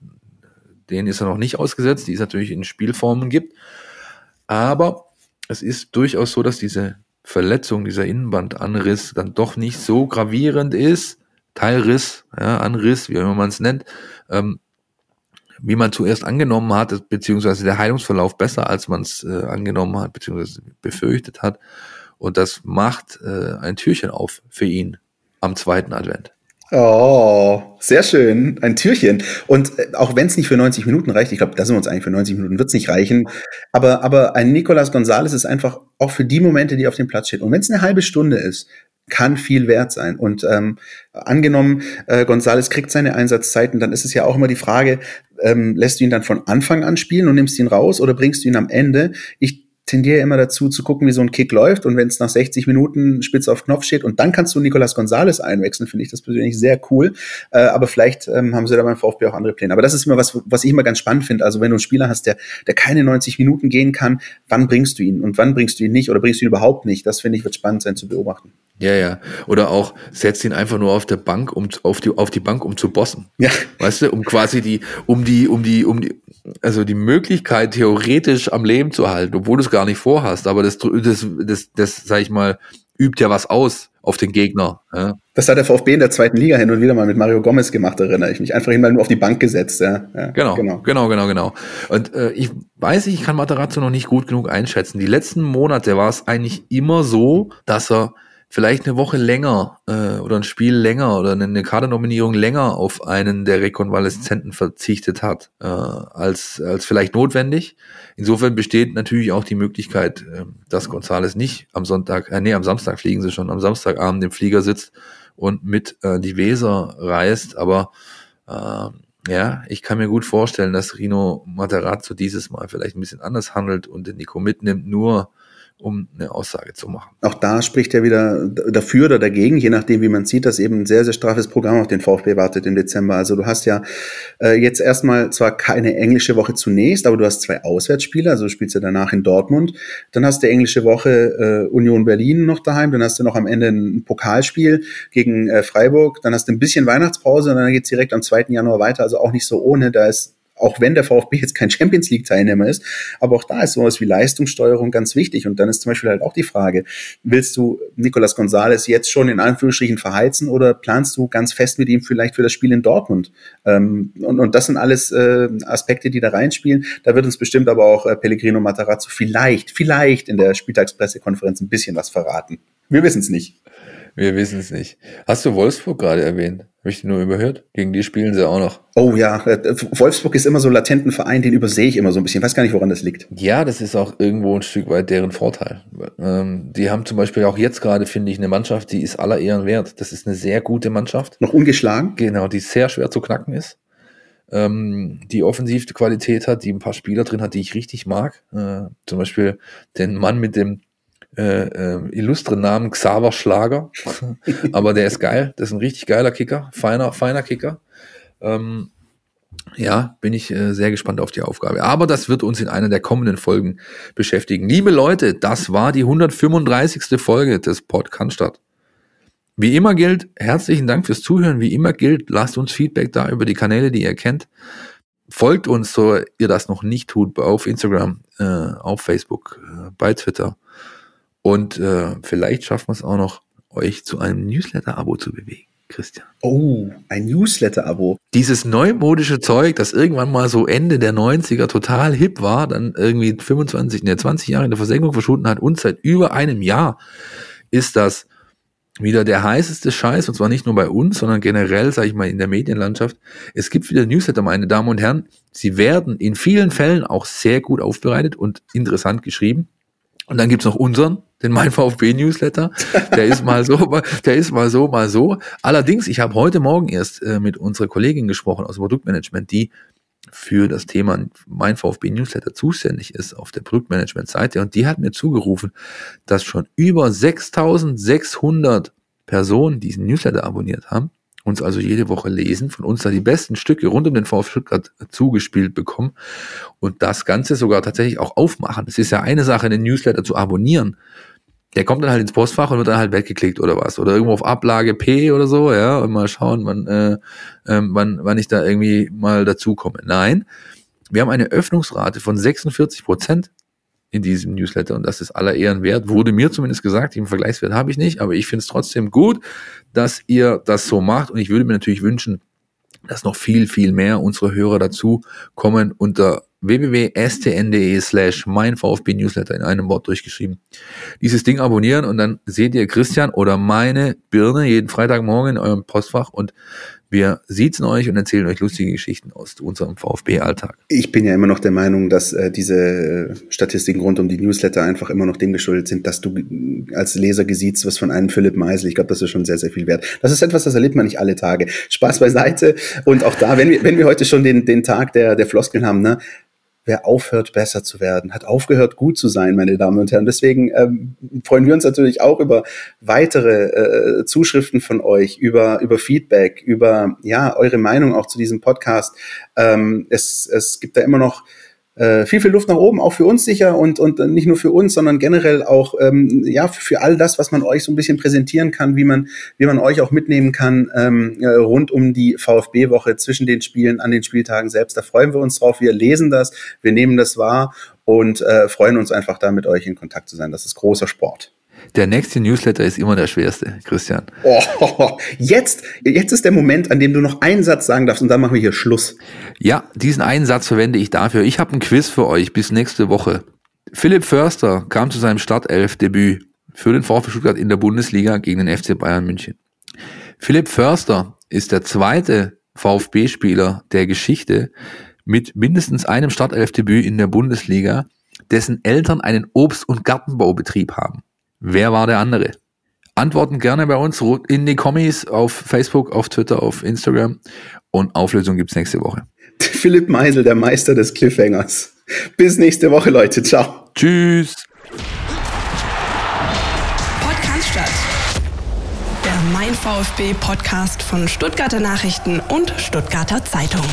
denen ist er noch nicht ausgesetzt, die es natürlich in Spielformen gibt. Aber es ist durchaus so, dass diese Verletzung, dieser Innenbandanriss dann doch nicht so gravierend ist, Teilriss, ja, Anriss, wie immer man es nennt, ähm, wie man zuerst angenommen hat, beziehungsweise der Heilungsverlauf besser, als man es äh, angenommen hat, beziehungsweise befürchtet hat. Und das macht äh, ein Türchen auf für ihn am zweiten Advent. Oh, sehr schön. Ein Türchen. Und äh, auch wenn es nicht für 90 Minuten reicht, ich glaube, da sind wir uns eigentlich für 90 Minuten, wird es nicht reichen. Aber, aber ein Nicolas Gonzalez ist einfach auch für die Momente, die auf dem Platz steht. Und wenn es eine halbe Stunde ist, kann viel wert sein. Und ähm, angenommen, äh, Gonzales kriegt seine Einsatzzeiten, dann ist es ja auch immer die Frage, ähm, lässt du ihn dann von Anfang an spielen und nimmst ihn raus oder bringst du ihn am Ende? Ich tendiere immer dazu zu gucken, wie so ein Kick läuft und wenn es nach 60 Minuten spitz auf Knopf steht und dann kannst du Nicolas Gonzalez einwechseln, finde ich das persönlich sehr cool. Äh, aber vielleicht ähm, haben sie da beim VfB auch andere Pläne. Aber das ist immer was, was ich immer ganz spannend finde. Also wenn du einen Spieler hast, der, der keine 90 Minuten gehen kann, wann bringst du ihn und wann bringst du ihn nicht oder bringst du ihn überhaupt nicht? Das finde ich wird spannend sein zu beobachten. Ja, ja. Oder auch setzt ihn einfach nur auf der Bank, um auf die auf die Bank, um zu bossen. Ja. Weißt du, um quasi die, um die, um die, um die, also die Möglichkeit theoretisch am Leben zu halten, obwohl du es gar nicht vorhast. Aber das, das, das, das, sag ich mal, übt ja was aus auf den Gegner. Ja. Das hat der VfB in der zweiten Liga hin und wieder mal mit Mario Gomez gemacht, erinnere ich mich. Einfach ihn mal nur auf die Bank gesetzt. Ja. ja genau, genau, genau, genau, genau. Und äh, ich weiß nicht, ich kann Materazzo noch nicht gut genug einschätzen. Die letzten Monate war es eigentlich immer so, dass er vielleicht eine Woche länger äh, oder ein Spiel länger oder eine Kadernominierung länger auf einen der Rekonvaleszenten verzichtet hat, äh, als, als vielleicht notwendig. Insofern besteht natürlich auch die Möglichkeit, äh, dass Gonzales nicht am Sonntag, äh, nee, am Samstag fliegen sie schon, am Samstagabend im Flieger sitzt und mit äh, die Weser reist. Aber äh, ja, ich kann mir gut vorstellen, dass Rino Materazzo dieses Mal vielleicht ein bisschen anders handelt und den Nico mitnimmt, nur um eine Aussage zu machen. Auch da spricht er wieder dafür oder dagegen, je nachdem, wie man sieht, dass eben ein sehr, sehr straffes Programm auf den VfB wartet im Dezember. Also du hast ja äh, jetzt erstmal zwar keine englische Woche zunächst, aber du hast zwei Auswärtsspiele, also du spielst ja danach in Dortmund. Dann hast du englische Woche äh, Union Berlin noch daheim, dann hast du noch am Ende ein Pokalspiel gegen äh, Freiburg, dann hast du ein bisschen Weihnachtspause und dann geht's direkt am 2. Januar weiter, also auch nicht so ohne. Da ist auch wenn der VfB jetzt kein Champions League Teilnehmer ist, aber auch da ist sowas wie Leistungssteuerung ganz wichtig. Und dann ist zum Beispiel halt auch die Frage, willst du Nicolas Gonzalez jetzt schon in Anführungsstrichen verheizen oder planst du ganz fest mit ihm vielleicht für das Spiel in Dortmund? Ähm, und, und das sind alles äh, Aspekte, die da reinspielen. Da wird uns bestimmt aber auch äh, Pellegrino Matarazzo vielleicht, vielleicht in der Spieltagspressekonferenz ein bisschen was verraten. Wir wissen es nicht. Wir wissen es nicht. Hast du Wolfsburg gerade erwähnt? Habe ich die nur überhört? Gegen die spielen sie auch noch. Oh ja, äh, Wolfsburg ist immer so ein Verein, den übersehe ich immer so ein bisschen. Ich weiß gar nicht, woran das liegt. Ja, das ist auch irgendwo ein Stück weit deren Vorteil. Ähm, die haben zum Beispiel auch jetzt gerade, finde ich, eine Mannschaft, die ist aller Ehren wert. Das ist eine sehr gute Mannschaft. Noch ungeschlagen? Genau, die sehr schwer zu knacken ist. Ähm, die offensiv Qualität hat, die ein paar Spieler drin hat, die ich richtig mag. Äh, zum Beispiel den Mann mit dem äh, äh, illustren Namen Xaver Schlager. Aber der ist geil. Das ist ein richtig geiler Kicker. Feiner, feiner Kicker. Ähm, ja, bin ich äh, sehr gespannt auf die Aufgabe. Aber das wird uns in einer der kommenden Folgen beschäftigen. Liebe Leute, das war die 135. Folge des Podcast. Wie immer gilt, herzlichen Dank fürs Zuhören. Wie immer gilt, lasst uns Feedback da über die Kanäle, die ihr kennt. Folgt uns, so ihr das noch nicht tut, auf Instagram, äh, auf Facebook, äh, bei Twitter. Und äh, vielleicht schaffen wir es auch noch, euch zu einem Newsletter-Abo zu bewegen. Christian. Oh, ein Newsletter-Abo. Dieses neumodische Zeug, das irgendwann mal so Ende der 90er total hip war, dann irgendwie 25, ne, 20 Jahre in der Versenkung verschwunden hat und seit über einem Jahr ist das wieder der heißeste Scheiß, und zwar nicht nur bei uns, sondern generell, sage ich mal, in der Medienlandschaft. Es gibt wieder Newsletter, meine Damen und Herren. Sie werden in vielen Fällen auch sehr gut aufbereitet und interessant geschrieben. Und dann gibt's noch unseren, den Mein VfB Newsletter. Der ist mal so, der ist mal so, mal so. Allerdings, ich habe heute Morgen erst äh, mit unserer Kollegin gesprochen aus dem Produktmanagement, die für das Thema Mein VfB Newsletter zuständig ist auf der Produktmanagement-Seite. Und die hat mir zugerufen, dass schon über 6600 Personen diesen Newsletter abonniert haben uns also jede Woche lesen, von uns da die besten Stücke rund um den VfB Stuttgart zugespielt bekommen und das Ganze sogar tatsächlich auch aufmachen. Es ist ja eine Sache, den Newsletter zu abonnieren. Der kommt dann halt ins Postfach und wird dann halt weggeklickt oder was. Oder irgendwo auf Ablage P oder so, ja, und mal schauen, wann, äh, äh, wann, wann ich da irgendwie mal dazukomme. Nein, wir haben eine Öffnungsrate von 46 Prozent in diesem Newsletter und das ist aller Ehren wert, wurde mir zumindest gesagt, den Vergleichswert habe ich nicht, aber ich finde es trotzdem gut, dass ihr das so macht und ich würde mir natürlich wünschen, dass noch viel, viel mehr unsere Hörer dazu kommen unter www.stn.de slash mein VfB Newsletter in einem Wort durchgeschrieben. Dieses Ding abonnieren und dann seht ihr Christian oder meine Birne jeden Freitagmorgen in eurem Postfach und wir siezen euch und erzählen euch lustige Geschichten aus unserem VfB-Alltag. Ich bin ja immer noch der Meinung, dass äh, diese Statistiken rund um die Newsletter einfach immer noch dem geschuldet sind, dass du als Leser gesiezt was von einem Philipp Meisel. Ich glaube, das ist schon sehr, sehr viel wert. Das ist etwas, das erlebt man nicht alle Tage. Spaß beiseite. Und auch da, wenn wir, wenn wir heute schon den, den Tag der, der Floskeln haben, ne, wer aufhört, besser zu werden, hat aufgehört, gut zu sein, meine Damen und Herren. Deswegen ähm, freuen wir uns natürlich auch über weitere äh, Zuschriften von euch, über, über Feedback, über ja, eure Meinung auch zu diesem Podcast. Ähm, es, es gibt da immer noch äh, viel, viel Luft nach oben, auch für uns sicher und, und nicht nur für uns, sondern generell auch ähm, ja, für, für all das, was man euch so ein bisschen präsentieren kann, wie man, wie man euch auch mitnehmen kann ähm, äh, rund um die VfB-Woche zwischen den Spielen, an den Spieltagen selbst. Da freuen wir uns drauf. Wir lesen das, wir nehmen das wahr und äh, freuen uns einfach da mit euch in Kontakt zu sein. Das ist großer Sport. Der nächste Newsletter ist immer der schwerste, Christian. Oh, jetzt, jetzt ist der Moment, an dem du noch einen Satz sagen darfst und dann machen wir hier Schluss. Ja, diesen einen Satz verwende ich dafür. Ich habe ein Quiz für euch bis nächste Woche. Philipp Förster kam zu seinem Startelf-Debüt für den VfB Stuttgart in der Bundesliga gegen den FC Bayern München. Philipp Förster ist der zweite VfB-Spieler der Geschichte mit mindestens einem Startelf-Debüt in der Bundesliga, dessen Eltern einen Obst- und Gartenbaubetrieb haben. Wer war der andere? Antworten gerne bei uns in die Kommis auf Facebook, auf Twitter, auf Instagram. Und Auflösung gibt's nächste Woche. Philipp Meisel, der Meister des Cliffhangers. Bis nächste Woche, Leute. Ciao. Tschüss. Podcast statt. Der Mein VfB Podcast von Stuttgarter Nachrichten und Stuttgarter Zeitung.